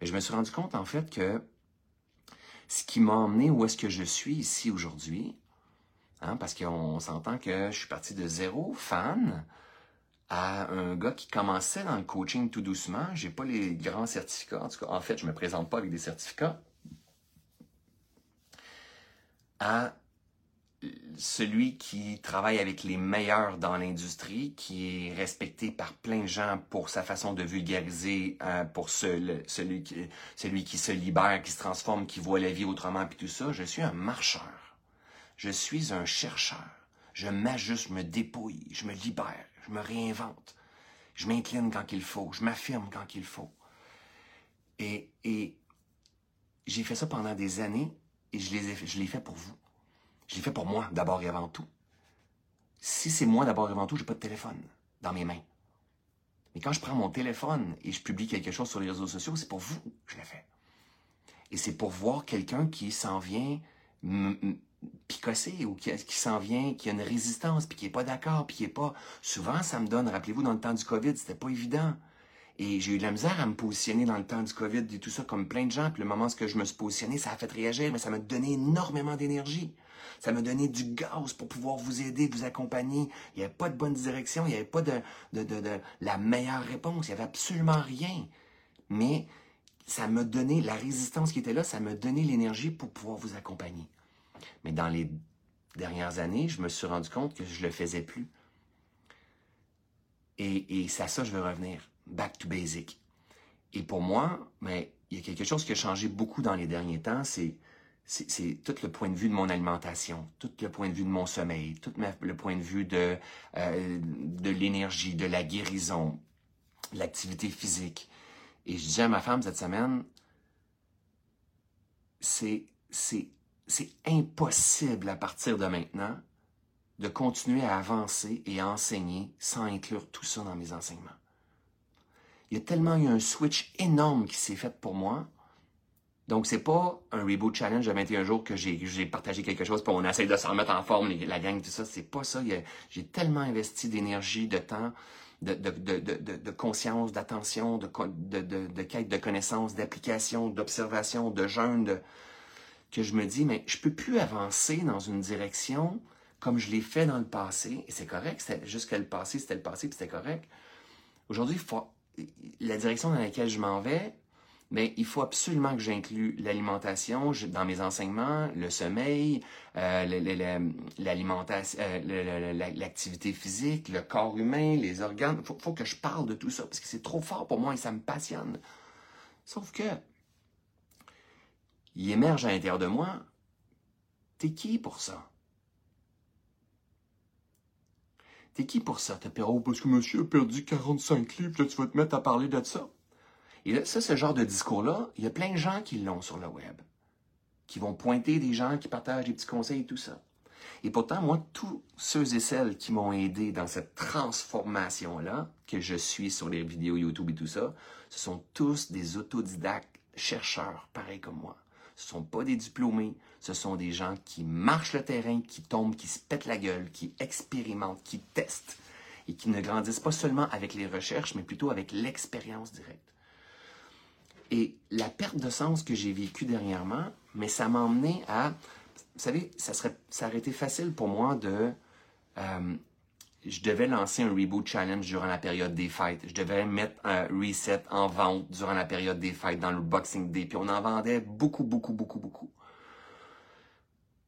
Et je me suis rendu compte, en fait, que ce qui m'a emmené où est-ce que je suis ici aujourd'hui, hein, parce qu'on s'entend que je suis parti de zéro fan à un gars qui commençait dans le coaching tout doucement. J'ai pas les grands certificats. En tout cas, en fait, je me présente pas avec des certificats. À celui qui travaille avec les meilleurs dans l'industrie, qui est respecté par plein de gens pour sa façon de vulgariser, euh, pour celui, qui, celui qui se libère, qui se transforme, qui voit la vie autrement, puis tout ça. Je suis un marcheur. Je suis un chercheur. Je m'ajuste, je me dépouille, je me libère, je me réinvente. Je m'incline quand il faut, je m'affirme quand il faut. Et, j'ai fait ça pendant des années et je l'ai fait pour vous. Je l'ai fait pour moi, d'abord et avant tout. Si c'est moi d'abord et avant tout, je n'ai pas de téléphone dans mes mains. Mais quand je prends mon téléphone et je publie quelque chose sur les réseaux sociaux, c'est pour vous que je l'ai fait. Et c'est pour voir quelqu'un qui s'en vient picosser ou qui, s'en vient, qui a une résistance, puis qui n'est pas d'accord, puis qui n'est pas... Souvent, ça me donne, rappelez-vous, dans le temps du COVID, c'était pas évident. Et j'ai eu de la misère à me positionner dans le temps du COVID et tout ça, comme plein de gens. Puis le moment où je me suis positionné, ça a fait réagir, mais ça m'a donné énormément d'énergie. Ça m'a donné du gaz pour pouvoir vous aider, vous accompagner. Il n'y avait pas de bonne direction, il n'y avait pas de, la meilleure réponse, il n'y avait absolument rien. Mais ça m'a donné, la résistance qui était là, ça m'a donné l'énergie pour pouvoir vous accompagner. Mais dans les dernières années, je me suis rendu compte que je ne le faisais plus. Et, et c'est à ça que je veux revenir. Back to basic. Et pour moi, mais il y a quelque chose qui a changé beaucoup dans les derniers temps, c'est c'est tout le point de vue de mon alimentation, tout le point de vue de mon sommeil, tout le point de vue de, euh, de l'énergie, de la guérison, l'activité physique. Et je disais à ma femme cette semaine, c'est impossible à partir de maintenant de continuer à avancer et à enseigner sans inclure tout ça dans mes enseignements. Il y a tellement eu un switch énorme qui s'est fait pour moi donc, c'est pas un Reboot Challenge de 21 jours que j'ai partagé quelque chose, puis on essaie de s'en mettre en forme, la gang, tout ça. C'est pas ça. J'ai tellement investi d'énergie, de temps, de, conscience, d'attention, de, de, quête de connaissances, d'application, d'observation, de jeûne, que je me dis, mais je peux plus avancer dans une direction comme je l'ai fait dans le passé, et c'est correct, jusqu'à le passé, c'était le passé, puis c'était correct. Aujourd'hui, la direction dans laquelle je m'en vais, mais il faut absolument que j'inclue l'alimentation dans mes enseignements, le sommeil, euh, l'alimentation, euh, l'activité physique, le corps humain, les organes. Il faut, que je parle de tout ça parce que c'est trop fort pour moi et ça me passionne. Sauf que, il émerge à l'intérieur de moi, t'es qui pour ça? T'es qui pour ça? T'as oh, parce que monsieur a perdu 45 livres, là, tu vas te mettre à parler de ça? Et ça, ce genre de discours-là, il y a plein de gens qui l'ont sur le web, qui vont pointer des gens qui partagent des petits conseils et tout ça. Et pourtant, moi, tous ceux et celles qui m'ont aidé dans cette transformation-là, que je suis sur les vidéos YouTube et tout ça, ce sont tous des autodidactes chercheurs, pareils comme moi. Ce sont pas des diplômés, ce sont des gens qui marchent le terrain, qui tombent, qui se pètent la gueule, qui expérimentent, qui testent et qui ne grandissent pas seulement avec les recherches, mais plutôt avec l'expérience directe. Et la perte de sens que j'ai vécue dernièrement, mais ça m'a emmené à, vous savez, ça, serait, ça aurait été facile pour moi de, euh, je devais lancer un reboot challenge durant la période des fêtes. Je devais mettre un reset en vente durant la période des fêtes, dans le Boxing Day. Puis on en vendait beaucoup, beaucoup, beaucoup, beaucoup.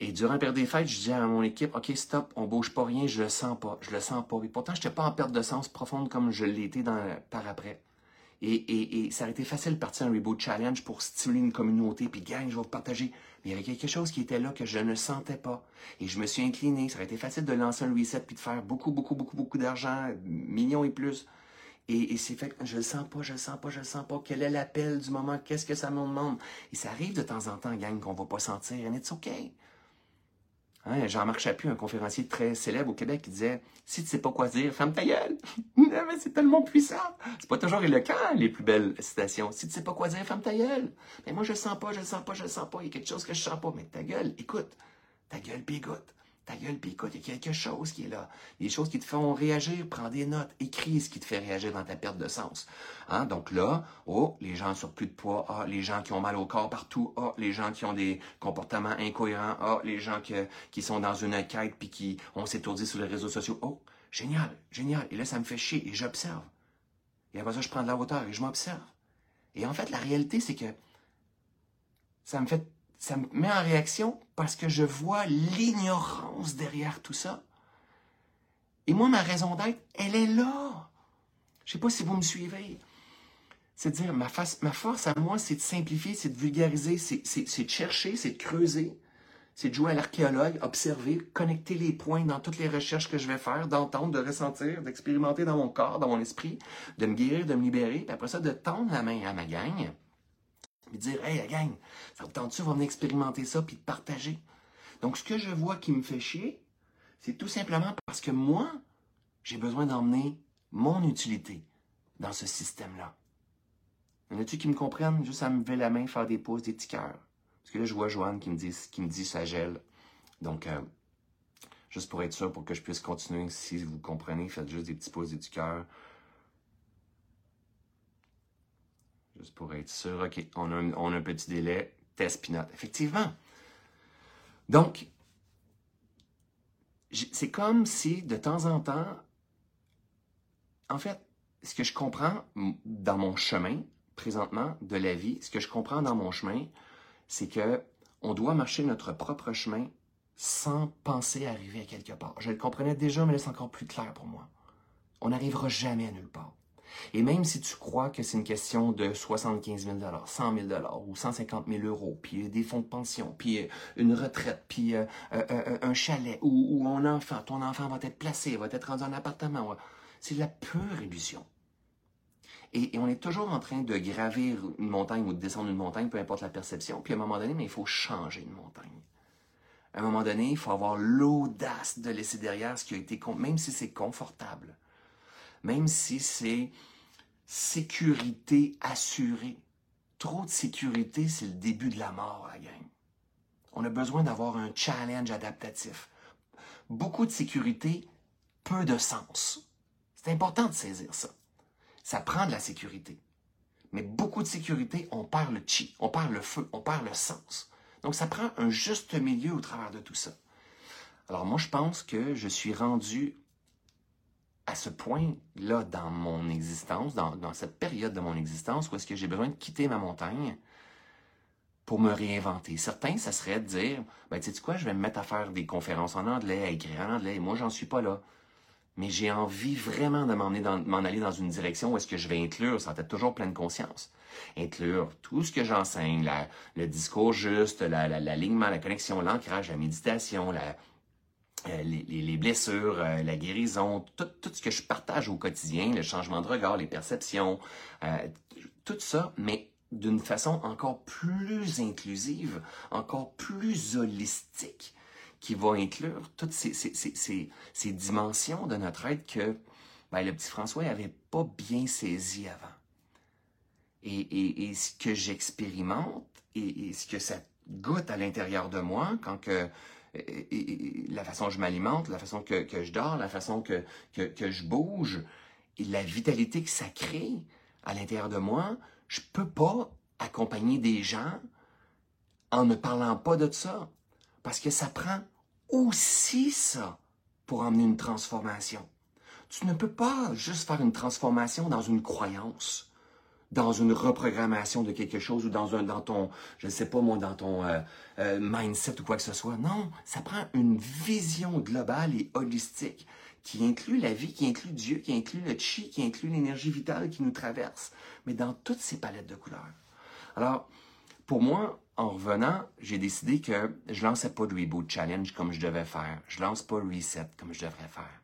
Et durant la période des fêtes, je disais à mon équipe, OK, stop, on bouge pas rien, je le sens pas, je le sens pas. Et pourtant, je n'étais pas en perte de sens profonde comme je dans, par après. Et, ça aurait été facile de partir un Reboot Challenge pour stimuler une communauté, puis gang, je vais vous partager. Mais il y avait quelque chose qui était là que je ne sentais pas. Et je me suis incliné. Ça aurait été facile de lancer un reset puis de faire beaucoup, beaucoup, beaucoup, beaucoup d'argent, millions et plus. Et, c'est fait je le sens pas, je le sens pas, je le sens pas. Quel est l'appel du moment? Qu'est-ce que ça me demande? Et ça arrive de temps en temps, gang, qu'on va pas sentir. And it's okay. Hein, Jean-Marc Chaput, un conférencier très célèbre au Québec, qui disait Si tu sais pas quoi dire, ferme ta gueule. mais c'est tellement puissant. C'est pas toujours éloquent, les plus belles citations. Si tu sais pas quoi dire, ferme ta gueule. Mais moi, je le sens pas, je le sens pas, je le sens pas. Il y a quelque chose que je sens pas. Mais ta gueule, écoute. Ta gueule, puis écoute ta gueule, puis écoute, il y a quelque chose qui est là. Des choses qui te font réagir, prends des notes, écris ce qui te fait réagir dans ta perte de sens. Hein? Donc là, oh, les gens sur plus de poids, ah, les gens qui ont mal au corps partout, ah, les gens qui ont des comportements incohérents, ah, les gens qui sont dans une quête puis qui ont s'étourdi sur les réseaux sociaux. Oh, génial, génial. Et là, ça me fait chier et j'observe. Et après ça, je prends de la hauteur et je m'observe. Et en fait, la réalité, c'est que ça me fait ça me met en réaction parce que je vois l'ignorance derrière tout ça. Et moi, ma raison d'être, elle est là. Je ne sais pas si vous me suivez. C'est de dire, ma, ma force à moi, c'est de simplifier, c'est de vulgariser, c'est de chercher, c'est de creuser, c'est de jouer à l'archéologue, observer, connecter les points dans toutes les recherches que je vais faire, d'entendre, de ressentir, d'expérimenter dans mon corps, dans mon esprit, de me guérir, de me libérer, puis après ça, de tendre la main à ma gang puis dire Hey, la gang, ça vous tente-tu, on va expérimenter ça, puis partager. Donc, ce que je vois qui me fait chier, c'est tout simplement parce que moi, j'ai besoin d'emmener mon utilité dans ce système-là. Y en a-tu qui me comprennent? Juste à me lever la main, faire des pauses, des petits cœurs. Parce que là, je vois Joanne qui me dit, qui me dit ça gèle. Donc, euh, juste pour être sûr, pour que je puisse continuer, si vous comprenez, faites juste des petits pauses, des petits. Juste pour être sûr, OK, on a un, petit délai, test pinot. Effectivement. Donc, c'est comme si de temps en temps, en fait, ce que je comprends dans mon chemin présentement de la vie, ce que je comprends dans mon chemin, c'est que on doit marcher notre propre chemin sans penser arriver à quelque part. Je le comprenais déjà, mais là, c'est encore plus clair pour moi. On n'arrivera jamais à nulle part. Et même si tu crois que c'est une question de 75 000 100 000 ou 150 000 euros, puis des fonds de pension, puis euh, une retraite, puis euh, euh, un chalet, ou, un enfant, ton enfant va être placé, va être rendu en appartement, c'est la pure illusion. Et, on est toujours en train de gravir une montagne ou de descendre une montagne, peu importe la perception. Puis à un moment donné, mais il faut changer une montagne. À un moment donné, il faut avoir l'audace de laisser derrière ce qui a été, même si c'est confortable même si c'est sécurité assurée. Trop de sécurité, c'est le début de la mort, la gang. On a besoin d'avoir un challenge adaptatif. Beaucoup de sécurité, peu de sens. C'est important de saisir ça. Ça prend de la sécurité. Mais beaucoup de sécurité, on perd le chi, on perd le feu, on perd le sens. Donc ça prend un juste milieu au travers de tout ça. Alors moi, je pense que je suis rendu à ce point-là dans mon existence, dans, cette période de mon existence, où est-ce que j'ai besoin de quitter ma montagne pour me réinventer. Certains, ça serait de dire, ben, tu sais quoi, je vais me mettre à faire des conférences en anglais, à écrire en anglais, moi, j'en suis pas là. Mais j'ai envie vraiment de m'en aller dans une direction où est-ce que je vais inclure, sans être toujours pleine conscience, inclure tout ce que j'enseigne, le discours juste, l'alignement, la, la connexion, l'ancrage, la méditation, la, euh, les, blessures, euh, la guérison, tout, ce que je partage au quotidien, le changement de regard, les perceptions, euh, tout ça, mais d'une façon encore plus inclusive, encore plus holistique, qui va inclure toutes ces, ces, dimensions de notre être que ben, le petit François n'avait pas bien saisi avant. Et, ce que j'expérimente et, ce que ça goûte à l'intérieur de moi quand que la façon dont je m'alimente, la façon que, je dors, la façon que, que, je bouge, et la vitalité que ça crée à l'intérieur de moi, je peux pas accompagner des gens en ne parlant pas de ça. Parce que ça prend aussi ça pour emmener une transformation. Tu ne peux pas juste faire une transformation dans une croyance dans une reprogrammation de quelque chose ou dans un dans ton je ne sais pas moi dans ton euh, euh, mindset ou quoi que ce soit. Non, ça prend une vision globale et holistique qui inclut la vie, qui inclut Dieu, qui inclut le chi, qui inclut l'énergie vitale qui nous traverse, mais dans toutes ces palettes de couleurs. Alors, pour moi, en revenant, j'ai décidé que je lançais pas de Reboot Challenge comme je devais faire. Je lance pas Reset comme je devrais faire.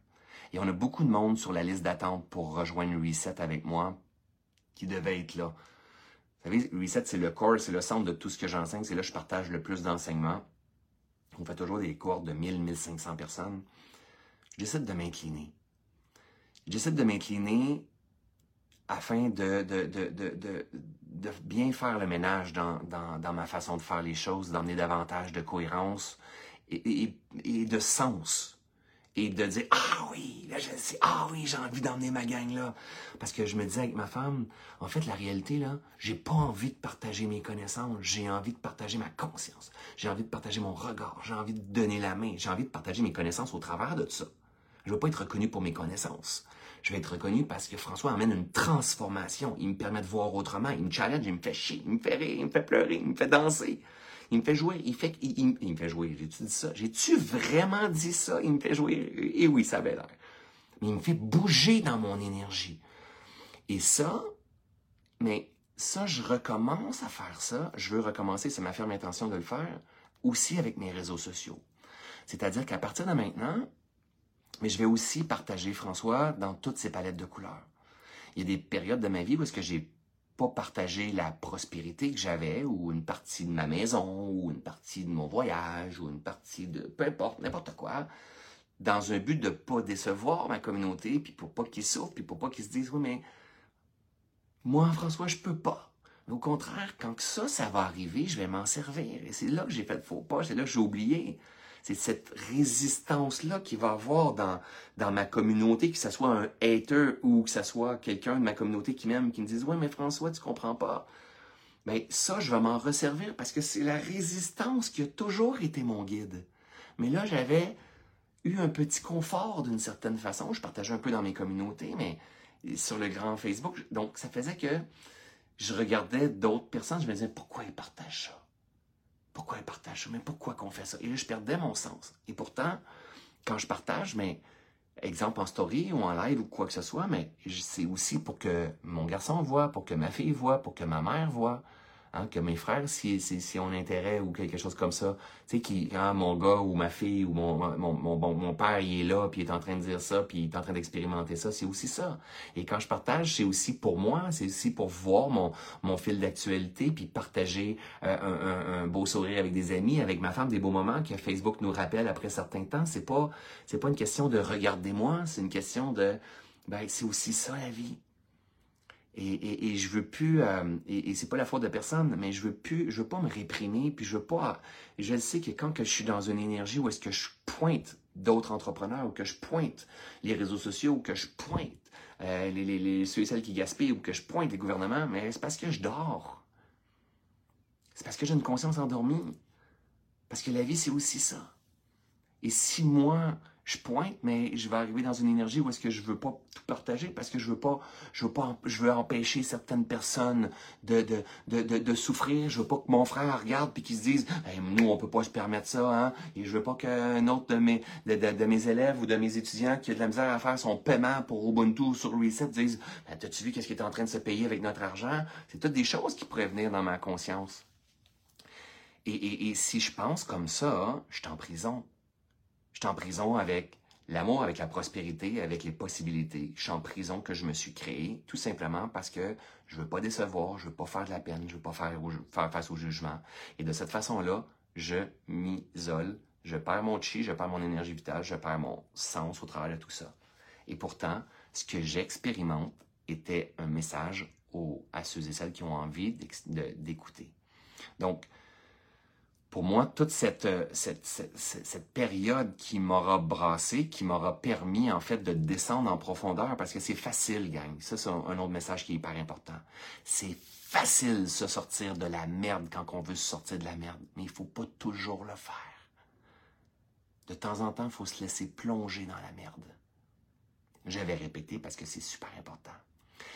Et on a beaucoup de monde sur la liste d'attente pour rejoindre Reset avec moi qui devait être là. Vous savez, Reset, c'est le corps, c'est le centre de tout ce que j'enseigne. C'est là que je partage le plus d'enseignements. On fait toujours des cours de 1000, 1500 personnes. Je décide de m'incliner. Je décide de m'incliner afin de, de, de, de, bien faire le ménage dans, dans, ma façon de faire les choses, d'emmener davantage de cohérence et de sens et de dire Ah oui, là je sais, ah oui, j'ai envie d'emmener ma gang là. Parce que je me disais avec ma femme, en fait, la réalité, là, j'ai pas envie de partager mes connaissances, j'ai envie de partager ma conscience, j'ai envie de partager mon regard, j'ai envie de donner la main, j'ai envie de partager mes connaissances au travers de tout ça. Je veux pas être reconnu pour mes connaissances. Je vais être reconnu parce que François amène une transformation. Il me permet de voir autrement. Il me challenge, il me fait chier, il me fait rire, il me fait pleurer, il me fait danser. Il me fait jouer. Il, fait, il, me fait jouer. J'ai-tu dit ça? J'ai-tu vraiment dit ça? Il me fait jouer. Et oui, ça avait l'air. Mais il me fait bouger dans mon énergie. Et ça, mais ça, je recommence à faire ça. Je veux recommencer, c'est ma ferme intention de le faire, aussi avec mes réseaux sociaux. C'est-à-dire qu'à partir de maintenant, mais je vais aussi partager François dans toutes ces palettes de couleurs. Il y a des périodes de ma vie où est-ce que j'ai pas partager la prospérité que j'avais, ou une partie de ma maison, ou une partie de mon voyage, ou une partie de peu importe, n'importe quoi, dans un but de pas décevoir ma communauté, puis pour pas qu'ils souffrent, puis pour pas qu'ils se disent oui mais moi François je peux pas. Au contraire, quand ça, ça va arriver, je vais m'en servir. Et c'est là que j'ai fait le faux pas, c'est là que j'ai oublié. C'est cette résistance-là qu'il va avoir dans, ma communauté, que ce soit un hater ou que ce soit quelqu'un de ma communauté qui m'aime, qui me dise Ouais, mais François, tu comprends pas. Ben, ça, je vais m'en resservir parce que c'est la résistance qui a toujours été mon guide. Mais là, j'avais eu un petit confort d'une certaine façon. Je partageais un peu dans mes communautés, mais sur le grand Facebook. Donc, ça faisait que je regardais d'autres personnes, je me disais pourquoi ils partagent ça? Pourquoi elle partage ça? Mais pourquoi qu'on fait ça? Et là, je perdais mon sens. Et pourtant, quand je partage, mais exemple en story ou en live ou quoi que ce soit, mais c'est aussi pour que mon garçon voit, pour que ma fille voit, pour que ma mère voit. Hein, que mes frères, si, si, on intérêt ou quelque chose comme ça, tu sais, qui, quand mon gars ou ma fille ou mon, mon, mon, mon, père, il est là, puis il est en train de dire ça, puis il est en train d'expérimenter ça, c'est aussi ça. Et quand je partage, c'est aussi pour moi, c'est aussi pour voir mon, mon fil d'actualité, puis partager euh, un, un, beau sourire avec des amis, avec ma femme, des beaux moments que Facebook nous rappelle après certains temps. C'est pas, c'est pas une question de regarder moi, c'est une question de, ben, c'est aussi ça la vie. Et, et, je veux plus, euh, et, et c'est pas la faute de personne, mais je veux plus, je veux pas me réprimer, puis je veux pas, je sais que quand que je suis dans une énergie où est-ce que je pointe d'autres entrepreneurs, ou que je pointe les réseaux sociaux, ou que je pointe euh, les, ceux et celles qui gaspillent, ou que je pointe les gouvernements, mais c'est parce que je dors. C'est parce que j'ai une conscience endormie. Parce que la vie, c'est aussi ça. Et si moi, je pointe, mais je vais arriver dans une énergie où est-ce que je veux pas tout partager parce que je veux pas, je veux pas, je veux empêcher certaines personnes de, de, de, souffrir. Je veux pas que mon frère regarde puis qu'il se dise, nous, on peut pas se permettre ça, hein. Et je veux pas qu'un autre de mes, de, mes élèves ou de mes étudiants qui a de la misère à faire son paiement pour Ubuntu sur Reset dise, ben, t'as-tu vu qu'est-ce qu'il est en train de se payer avec notre argent? C'est toutes des choses qui pourraient venir dans ma conscience. Et, et si je pense comme ça, je suis en prison Je suis en prison avec l'amour, avec la prospérité, avec les possibilités. Je suis en prison que je me suis créé, tout simplement parce que je veux pas décevoir, je veux pas faire de la peine, je veux pas faire, face au jugement. Et de cette façon-là, je m'isole, je perds mon chi, je perds mon énergie vitale, je perds mon sens au travers de tout ça. Et pourtant, ce que j'expérimente était un message aux, à ceux et celles qui ont envie d'écouter. Donc, pour moi, toute cette, cette, période qui m'aura brassé, qui m'aura permis en fait de descendre en profondeur, parce que c'est facile, gang. Ça, c'est un autre message qui est hyper important. C'est facile se sortir de la merde quand on veut se sortir de la merde, mais il faut pas toujours le faire. De temps en temps, il faut se laisser plonger dans la merde. J'avais répété parce que c'est super important.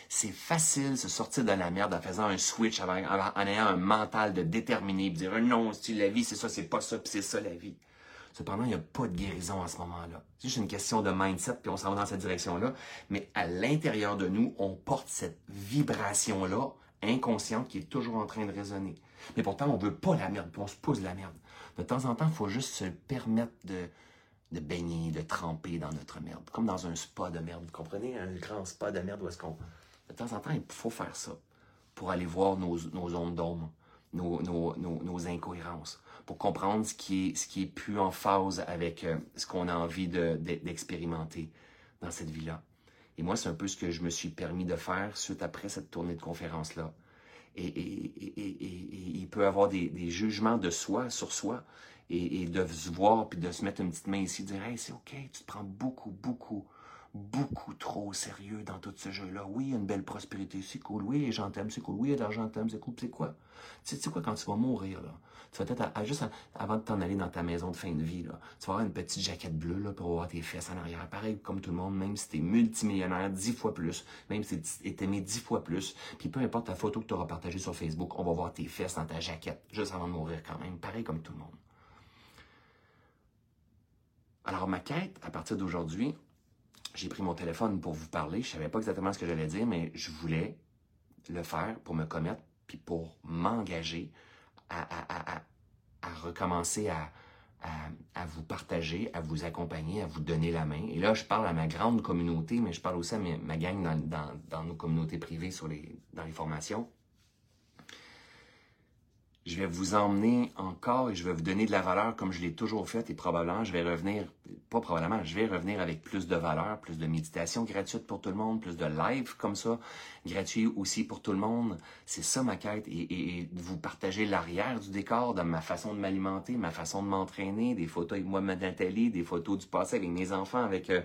C'est facile de se sortir de la merde en faisant un switch, en, ayant un mental de déterminer, de dire non, c'est la vie, c'est ça, c'est pas ça, puis c'est ça la vie. Cependant, il n'y a pas de guérison à ce moment-là. C'est juste une question de mindset, puis on s'en va dans cette direction-là. Mais à l'intérieur de nous, on porte cette vibration-là inconsciente qui est toujours en train de résonner. Mais pourtant, on veut pas la merde, puis on se pousse la merde. De temps en temps, il faut juste se permettre de, de baigner, de tremper dans notre merde. Comme dans un spa de merde. Vous comprenez? Un grand spa de merde où est-ce qu'on. De temps en temps, il faut faire ça pour aller voir nos, nos ondes d'ombre, nos, nos, nos, incohérences, pour comprendre ce qui est, ce qui est plus en phase avec euh, ce qu'on a envie d'expérimenter dans cette vie-là. Et moi, c'est un peu ce que je me suis permis de faire suite après cette tournée de conférences-là. Et, et, et, et, il peut y avoir des, des jugements de soi sur soi et, de se voir puis de se mettre une petite main ici, dire Hey, c'est OK, tu te prends beaucoup, beaucoup, beaucoup trop au sérieux dans tout ce jeu-là. Oui, une belle prospérité, c'est cool. Oui, les gens t'aiment, c'est cool. Oui, l'argent t'aime, c'est cool. C'est quoi? Tu sais, quoi, quand tu vas mourir, là, tu vas peut-être, juste avant de t'en aller dans ta maison de fin de vie, là, tu vas avoir une petite jaquette bleue là, pour avoir tes fesses en arrière. Pareil comme tout le monde, même si t'es multimillionnaire dix fois plus, même si t'es aimé dix fois plus, puis peu importe ta photo que tu auras partagée sur Facebook, on va voir tes fesses dans ta jaquette, juste avant de mourir quand même. Pareil comme tout le monde. Alors, ma quête, à partir d'aujourd'hui, j'ai pris mon téléphone pour vous parler. Je savais pas exactement ce que j'allais dire, mais je voulais le faire pour me commettre, puis pour m'engager à, recommencer à, vous partager, à vous accompagner, à vous donner la main. Et là, je parle à ma grande communauté, mais je parle aussi à ma, gang dans, nos communautés privées sur dans les formations je vais vous emmener encore et je vais vous donner de la valeur comme je l'ai toujours fait et probablement je vais revenir, pas probablement, je vais revenir avec plus de valeur, plus de méditation gratuite pour tout le monde, plus de live comme ça, gratuit aussi pour tout le monde. C'est ça ma quête et, et, vous partager l'arrière du décor ma façon de m'alimenter, ma façon de m'entraîner, des photos avec moi, Nathalie, des photos du passé avec mes enfants, avec... Euh,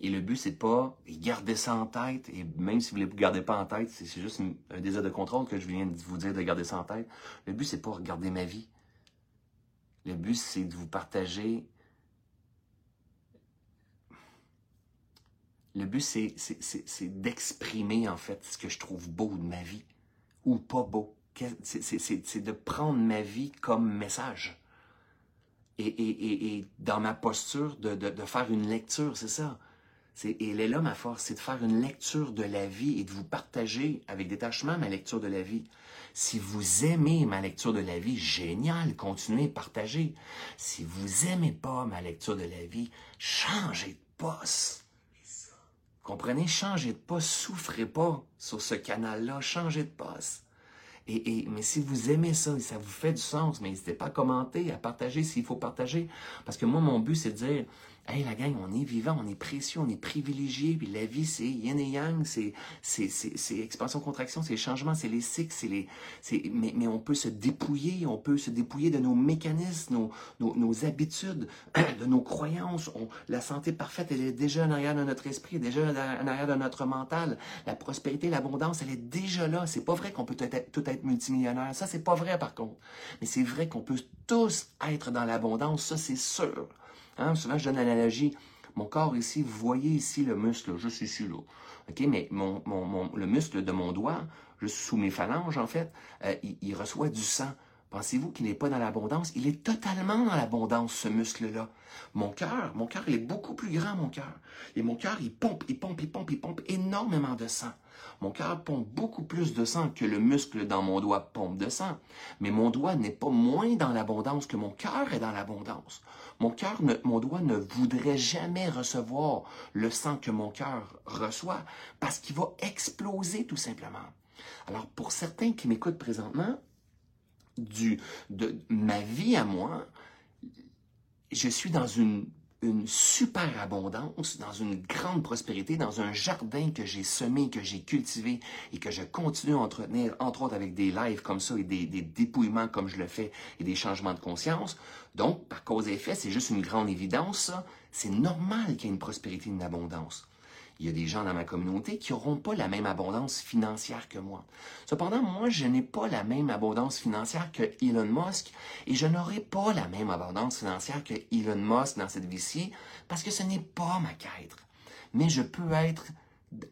et le but, c'est pas garder ça en tête. Et même si vous ne le gardez pas en tête, c'est juste un désir de contrôle que je viens de vous dire de garder ça en tête. Le but, c'est pas regarder ma vie. Le but, c'est de vous partager. Le but, c'est d'exprimer, en fait, ce que je trouve beau de ma vie. Ou pas beau. C'est de prendre ma vie comme message. Et, dans ma posture, de faire une lecture, c'est ça. Et elle est là ma force, c'est de faire une lecture de la vie et de vous partager avec détachement ma lecture de la vie. Si vous aimez ma lecture de la vie, génial, continuez, partagez. Si vous aimez pas ma lecture de la vie, changez de poste. Comprenez, changez de poste, souffrez pas sur ce canal-là, changez de poste. Et, et, mais si vous aimez ça et ça vous fait du sens, mais n'hésitez pas à commenter, à partager s'il faut partager. Parce que moi, mon but, c'est de dire, Hey, la gang, on est vivant, on est précieux, on est privilégié, puis la vie, c'est yin et yang, c'est, c'est, c'est, expansion, contraction, c'est changement, c'est les cycles, c'est les, c'est, mais, mais on peut se dépouiller, on peut se dépouiller de nos mécanismes, nos, nos, habitudes, de nos croyances. La santé parfaite, elle est déjà en arrière de notre esprit, déjà en arrière de notre mental. La prospérité, l'abondance, elle est déjà là. C'est pas vrai qu'on peut tout être, tout être multimillionnaire. Ça, c'est pas vrai, par contre. Mais c'est vrai qu'on peut tous être dans l'abondance. Ça, c'est sûr. Hein? Souvent, je donne l'analogie. Mon corps ici, vous voyez ici le muscle, juste ici, là. OK? Mais le muscle de mon doigt, juste sous mes phalanges, en fait, euh, il, reçoit du sang Pensez-vous qu'il n'est pas dans l'abondance? Il est totalement dans l'abondance, ce muscle-là. Mon cœur, mon cœur, il est beaucoup plus grand, mon cœur. Et mon cœur, il pompe, il pompe, il pompe, il pompe énormément de sang. Mon cœur pompe beaucoup plus de sang que le muscle dans mon doigt pompe de sang. Mais mon doigt n'est pas moins dans l'abondance que mon cœur est dans l'abondance. Mon cœur, mon doigt ne voudrait jamais recevoir le sang que mon cœur reçoit parce qu'il va exploser tout simplement. Alors, pour certains qui m'écoutent présentement, du, de ma vie à moi, je suis dans une, une super abondance, dans une grande prospérité, dans un jardin que j'ai semé, que j'ai cultivé et que je continue à entretenir, entre autres avec des lives comme ça et des, des dépouillements comme je le fais et des changements de conscience. Donc, par cause et effet, c'est juste une grande évidence, ça. C'est normal qu'il y ait une prospérité, une abondance il y a des gens dans ma communauté qui n'auront pas la même abondance financière que moi. Cependant, moi, je n'ai pas la même abondance financière que Elon Musk et je n'aurai pas la même abondance financière que Elon Musk dans cette vie-ci parce que ce n'est pas ma quête. Mais je peux être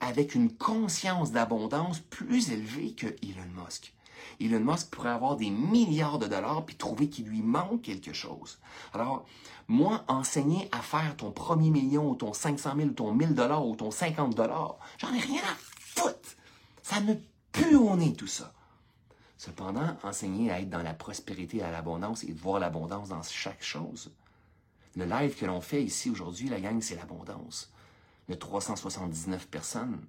avec une conscience d'abondance plus élevée que Elon Musk. Elon Musk pourrait avoir des milliards de dollars puis trouver qu'il lui manque quelque chose. Alors, moi, enseigner à faire ton premier million ou ton 500 000 ou ton 1000 dollars ou ton 50 dollars, j'en ai rien à foutre. Ça me pue au nez tout ça. Cependant, enseigner à être dans la prospérité à l'abondance et de voir l'abondance dans chaque chose. Le live que l'on fait ici aujourd'hui, la gang, c'est l'abondance. Le 379 personnes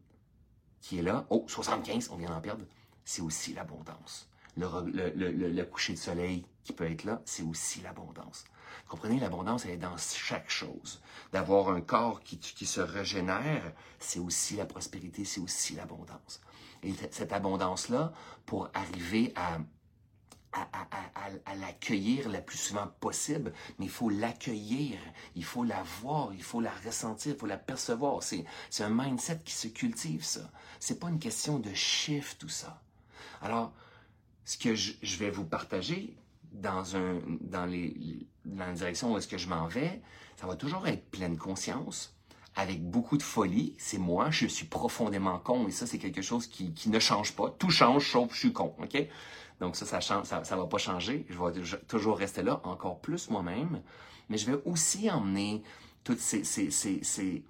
qui est là, oh, 75, on vient d'en perdre, c'est aussi l'abondance. Le, coucher de soleil qui peut être là, c'est aussi l'abondance. Comprenez, l'abondance, elle est dans chaque chose. D'avoir un corps qui, se régénère, c'est aussi la prospérité, c'est aussi l'abondance. Et cette abondance-là, pour arriver à, l'accueillir le plus souvent possible, mais il faut l'accueillir, il faut la voir, il faut la ressentir, il faut la percevoir. C'est un mindset qui se cultive, ça. C'est pas une question de chiffre, tout ça. Alors, ce que je, vais vous partager dans, un, dans, les, dans la direction où est-ce que je m'en vais, ça va toujours être pleine conscience, avec beaucoup de folie. C'est moi, je suis profondément con et ça, c'est quelque chose qui, ne change pas. Tout change sauf je suis con, OK? Donc ça, ça change, ça, va pas changer. Je vais toujours rester là, encore plus moi-même. Mais je vais aussi emmener toutes ces, ces, ces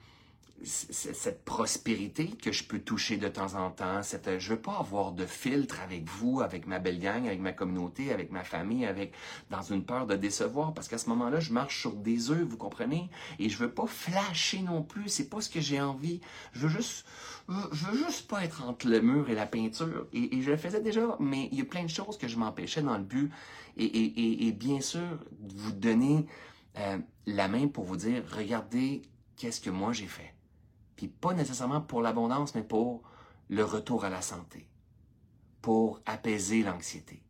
cette prospérité que je peux toucher de temps en temps. Cette, je veux pas avoir de filtre avec vous, avec ma belle gang, avec ma communauté, avec ma famille, avec dans une peur de décevoir, parce qu'à ce moment-là, je marche sur des œufs, vous comprenez? Et je veux pas flasher non plus. C'est pas ce que j'ai envie. Je veux juste, je veux juste pas être entre le mur et la peinture. Et, je le faisais déjà, mais il y a plein de choses que je m'empêchais dans le but. Et, bien sûr, vous donner euh, la main pour vous dire, regardez qu'est-ce que moi j'ai fait puis pas nécessairement pour l'abondance, mais pour le retour à la santé, pour apaiser l'anxiété,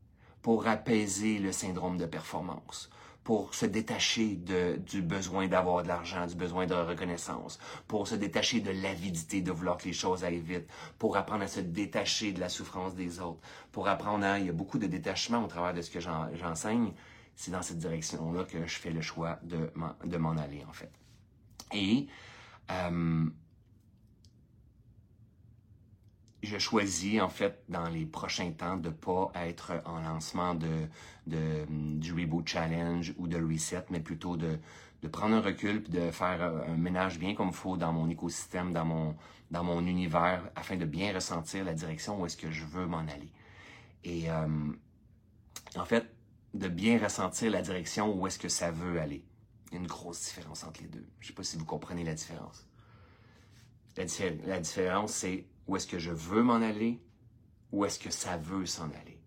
pour apaiser le syndrome de performance, pour se détacher de, du besoin d'avoir de l'argent, du besoin de reconnaissance, pour se détacher de l'avidité de vouloir que les choses aillent vite, pour apprendre à se détacher de la souffrance des autres, pour apprendre à... Il y a beaucoup de détachement au travers de ce que j'enseigne. C'est dans cette direction-là que je fais le choix de m'en aller, en fait. Et... Euh, je choisis en fait dans les prochains temps de pas être en lancement de, du Reboot Challenge ou de Reset, mais plutôt de, de prendre un recul puis de faire un ménage bien comme il faut dans mon écosystème, dans mon, dans mon univers, afin de bien ressentir la direction où est-ce que je veux m'en aller. Et euh, en fait, de bien ressentir la direction où est-ce que ça veut aller. Il y a une grosse différence entre les deux. Je ne sais pas si vous comprenez la différence. La, différence, c'est où est-ce que je veux m'en aller? Où est-ce que ça veut s'en aller?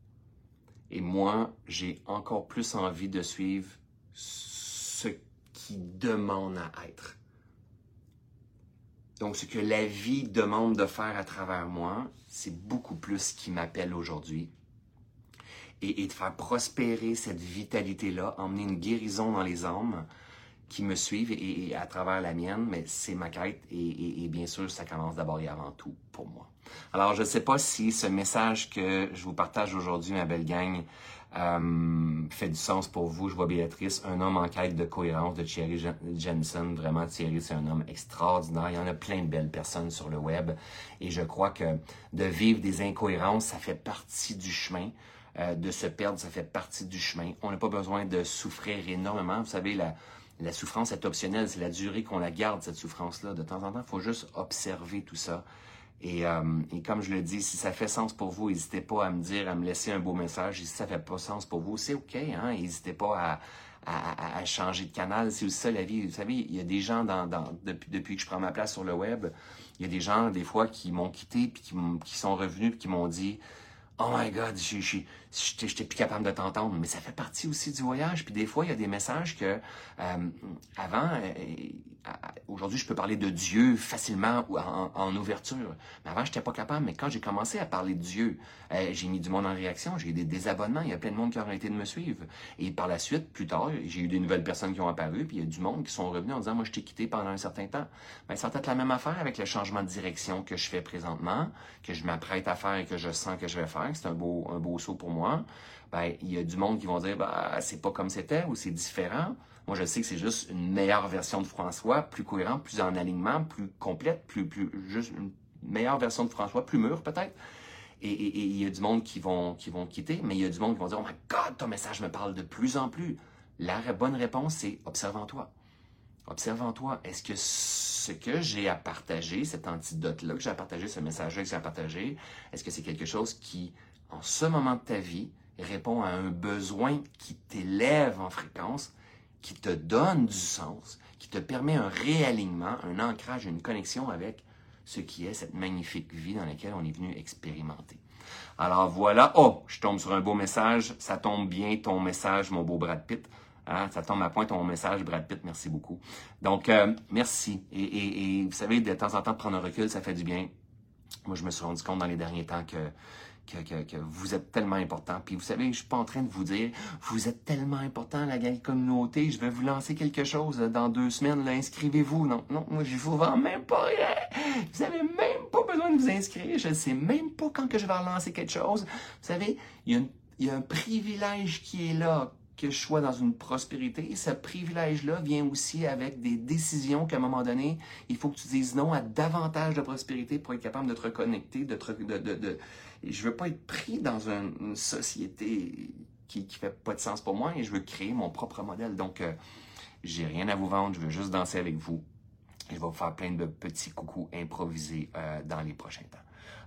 Et moi, j'ai encore plus envie de suivre ce qui demande à être. Donc, ce que la vie demande de faire à travers moi, c'est beaucoup plus ce qui m'appelle aujourd'hui. Et, et, de faire prospérer cette vitalité-là, emmener une guérison dans les âmes, qui me suivent et, à travers la mienne, mais c'est ma quête et, bien sûr, ça commence d'abord et avant tout pour moi. Alors, je ne sais pas si ce message que je vous partage aujourd'hui, ma belle gang, euh, fait du sens pour vous. Je vois Béatrice, un homme en quête de cohérence de Thierry Jensen. Vraiment, Thierry, c'est un homme extraordinaire. Il y en a plein de belles personnes sur le web. Et je crois que de vivre des incohérences, ça fait partie du chemin. euh, de se perdre, ça fait partie du chemin. On n'a pas besoin de souffrir énormément. Vous savez, la, la souffrance est optionnelle, c'est la durée qu'on la garde, cette souffrance-là. De temps en temps, il faut juste observer tout ça. Et, euh, et, comme je le dis, si ça fait sens pour vous, n'hésitez pas à me dire, à me laisser un beau message. Et si ça fait pas sens pour vous, c'est OK. Hein? N'hésitez pas à, changer de canal. C'est aussi ça la vie. Vous savez, il y a des gens dans, depuis, que je prends ma place sur le web, il y a des gens, des fois, qui m'ont quitté, puis qui, sont revenus, puis qui m'ont dit Oh my God, je j'étais plus capable de t'entendre. Mais ça fait partie aussi du voyage. Puis des fois, il y a des messages que euh, avant, euh, aujourd'hui, je peux parler de Dieu facilement en, en ouverture. Mais avant, j'étais pas capable. Mais quand j'ai commencé à parler de Dieu, euh, j'ai mis du monde en réaction. J'ai eu des désabonnements. Il y a plein de monde qui ont arrêté de me suivre. Et par la suite, plus tard, j'ai eu des nouvelles personnes qui ont apparu. Puis il y a du monde qui sont revenus en disant, moi, je t'ai quitté pendant un certain temps. Mais ça va être la même affaire avec le changement de direction que je fais présentement, que je m'apprête à faire et que je sens que je vais faire. C'est un beau, un beau saut pour moi. Ben, il y a du monde qui vont dire, ben, c'est pas comme c'était ou c'est différent. Moi, je sais que c'est juste une meilleure version de François, plus cohérent, plus en alignement, plus complète, plus, plus, juste une meilleure version de François, plus mûre peut-être. Et, il y a du monde qui vont, qui vont quitter, mais il y a du monde qui vont dire, oh my God, ton message me parle de plus en plus. La bonne réponse, c'est observe en toi. Observe en toi. Est-ce que ce que j'ai à partager, cet antidote-là que j'ai à partager, ce message-là que j'ai à partager, est-ce que c'est quelque chose qui, en ce moment de ta vie, répond à un besoin qui t'élève en fréquence qui te donne du sens, qui te permet un réalignement, un ancrage, une connexion avec ce qui est cette magnifique vie dans laquelle on est venu expérimenter. Alors voilà, oh, je tombe sur un beau message, ça tombe bien ton message, mon beau Brad Pitt. Hein, ça tombe à point ton message, Brad Pitt, merci beaucoup. Donc, euh, merci. Et, et, vous savez, de temps en temps, prendre un recul, ça fait du bien. Moi, je me suis rendu compte dans les derniers temps que que, vous êtes tellement important. Puis vous savez, je suis pas en train de vous dire, vous êtes tellement important, la gagne communauté, je vais vous lancer quelque chose dans deux semaines, inscrivez-vous. Non, non, moi, je vous vends même pas rien. Vous avez même pas besoin de vous inscrire. Je ne sais même pas quand que je vais relancer quelque chose. Vous savez, il y a, un privilège qui est là que je sois dans une prospérité. Ce privilège-là vient aussi avec des décisions qu'à un moment donné, il faut que tu dises non à davantage de prospérité pour être capable de te reconnecter, de, te, de, de, de... Je veux pas être pris dans une, société qui, qui fait pas de sens pour moi et je veux créer mon propre modèle. Donc, euh, j'ai rien à vous vendre, je veux juste danser avec vous. Et je vais vous faire plein de petits coucous improvisés euh, dans les prochains temps.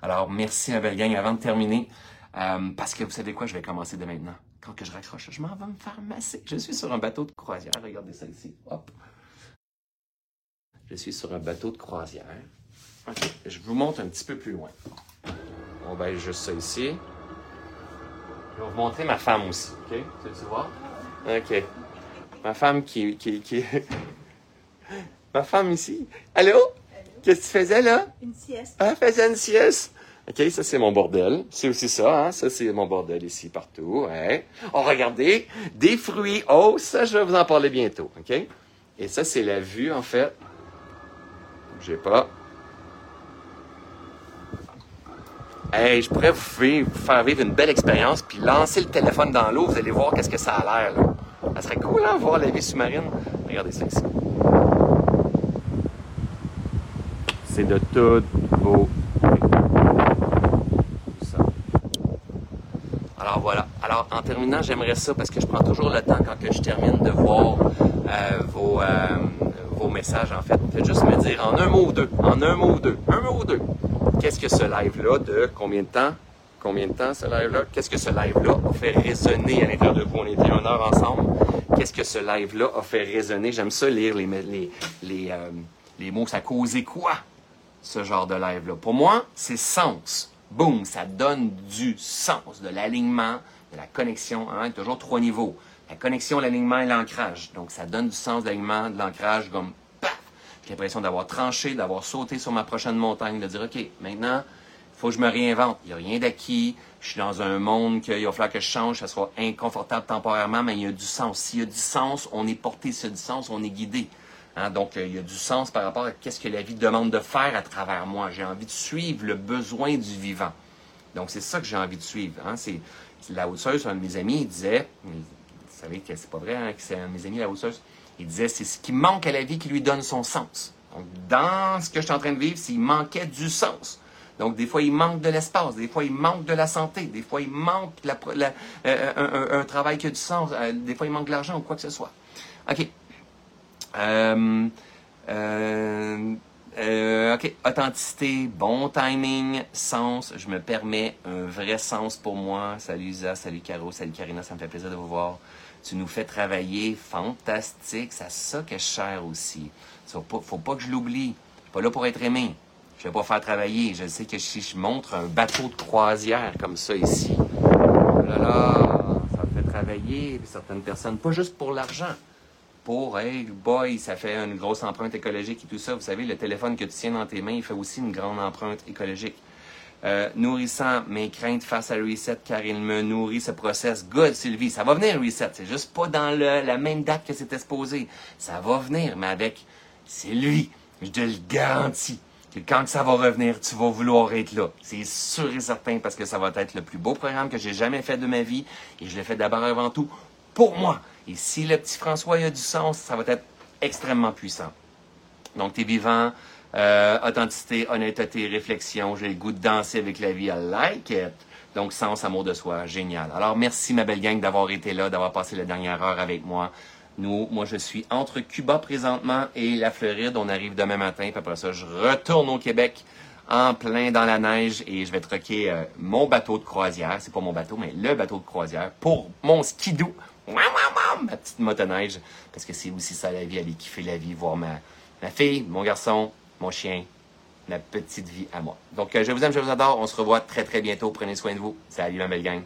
Alors, merci à belle gang. Avant de terminer, euh, parce que vous savez quoi, je vais commencer de maintenant quand que je raccroche, je m'en vais me faire masser. Je suis sur un bateau de croisière. Regardez ça ici. Hop. Je suis sur un bateau de croisière. OK. Je vous montre un petit peu plus loin. On va juste ça ici. Je vais vous montrer ma femme aussi. OK? Tu veux voir? OK. Ma femme qui. qui, qui... ma femme ici. Allô? Qu'est-ce que tu faisais là? Une sieste. Ah, faisais une sieste. OK, ça c'est mon bordel. C'est aussi ça, hein? Ça c'est mon bordel ici partout. Ouais. Oh, regardez, des fruits. Oh, ça je vais vous en parler bientôt. OK? Et ça c'est la vue en fait. J'ai pas. Hey, je pourrais vous faire vivre une belle expérience puis lancer le téléphone dans l'eau, vous allez voir qu'est-ce que ça a l'air là. Ça serait cool hein, voir la vie sous-marine. Regardez ça ici. C'est de tout beau Alors voilà. Alors en terminant, j'aimerais ça parce que je prends toujours le temps quand que je termine de voir euh, vos, euh, vos messages en fait. Faites juste me dire en un mot ou deux, en un mot ou deux, un mot ou deux. Qu'est-ce que ce live-là de combien de temps? Combien de temps ce live-là? Qu'est-ce que ce live-là a fait résonner à l'intérieur de vous? On était une heure ensemble. Qu'est-ce que ce live-là a fait résonner? J'aime ça lire les, les, les, euh, les mots. Ça a causé quoi, ce genre de live-là? Pour moi, c'est sens boum, ça donne du sens, de l'alignement, de la connexion, hein, toujours trois niveaux. La connexion, l'alignement et l'ancrage. Donc, ça donne du sens, l'alignement, de l'ancrage, comme! L'impression d'avoir tranché, d'avoir sauté sur ma prochaine montagne, de dire, OK, maintenant, il faut que je me réinvente. Il n'y a rien d'acquis. Je suis dans un monde qu'il va falloir que je change, ça soit inconfortable temporairement, mais il y a du sens. S'il y a du sens, on est porté sur du sens, on est guidé. Hein, donc, euh, il y a du sens par rapport à qu'est-ce que la vie demande de faire à travers moi. J'ai envie de suivre le besoin du vivant. Donc, c'est ça que j'ai envie de suivre. Hein. C'est, la hausseuse, un de mes amis, disait, vous savez que c'est pas vrai, hein, que c'est un de mes amis, la hausseuse, il disait, c'est ce qui manque à la vie qui lui donne son sens. Donc, dans ce que je suis en train de vivre, s'il manquait du sens. Donc, des fois, il manque de l'espace, des fois, il manque de la santé, des fois, il manque euh, un, travail qui a du sens, euh, des fois, il manque de l'argent ou quoi que ce soit. OK. Euh, OK. Authenticité, bon timing, sens. Je me permets un vrai sens pour moi. Salut Isa, salut Caro, salut Karina, ça me fait plaisir de vous voir. Tu nous fais travailler. Fantastique. C'est ça que je cher aussi. Faut pas, que je l'oublie. Je suis pas là pour être aimé. Je vais pas faire travailler. Je sais que si je montre un bateau de croisière comme ça ici, oh là là, ça me fait travailler certaines personnes. Pas juste pour l'argent pour, hey, boy, ça fait une grosse empreinte écologique et tout ça. Vous savez, le téléphone que tu tiens dans tes mains, il fait aussi une grande empreinte écologique. Euh, nourrissant mes craintes face à Reset car il me nourrit ce process. Good, Sylvie. Ça va venir, Reset. C'est juste pas dans le, la même date que c'était exposé. Ça va venir, mais avec, c'est lui. Je te le garantis. Que quand ça va revenir, tu vas vouloir être là. C'est sûr et certain parce que ça va être le plus beau programme que j'ai jamais fait de ma vie. Et je l'ai fait d'abord avant tout pour moi. Et si le petit François a du sens, ça va être extrêmement puissant. Donc, tu es vivant, euh, authenticité, honnêteté, réflexion. J'ai le goût de danser avec la vie. I like it. Donc, sens, amour de soi. Génial. Alors, merci, ma belle gang, d'avoir été là, d'avoir passé la dernière heure avec moi. Nous, moi, je suis entre Cuba présentement et la Floride. On arrive demain matin. Puis après ça, je retourne au Québec en plein dans la neige et je vais troquer euh, mon bateau de croisière. C'est pas mon bateau, mais le bateau de croisière pour mon skidoo ma petite motoneige, parce que c'est aussi ça la vie, aller kiffer la vie, voir ma, ma fille, mon garçon, mon chien, ma petite vie à moi. Donc, euh, je vous aime, je vous adore. On se revoit très, très bientôt. Prenez soin de vous. Salut, ma belle gang.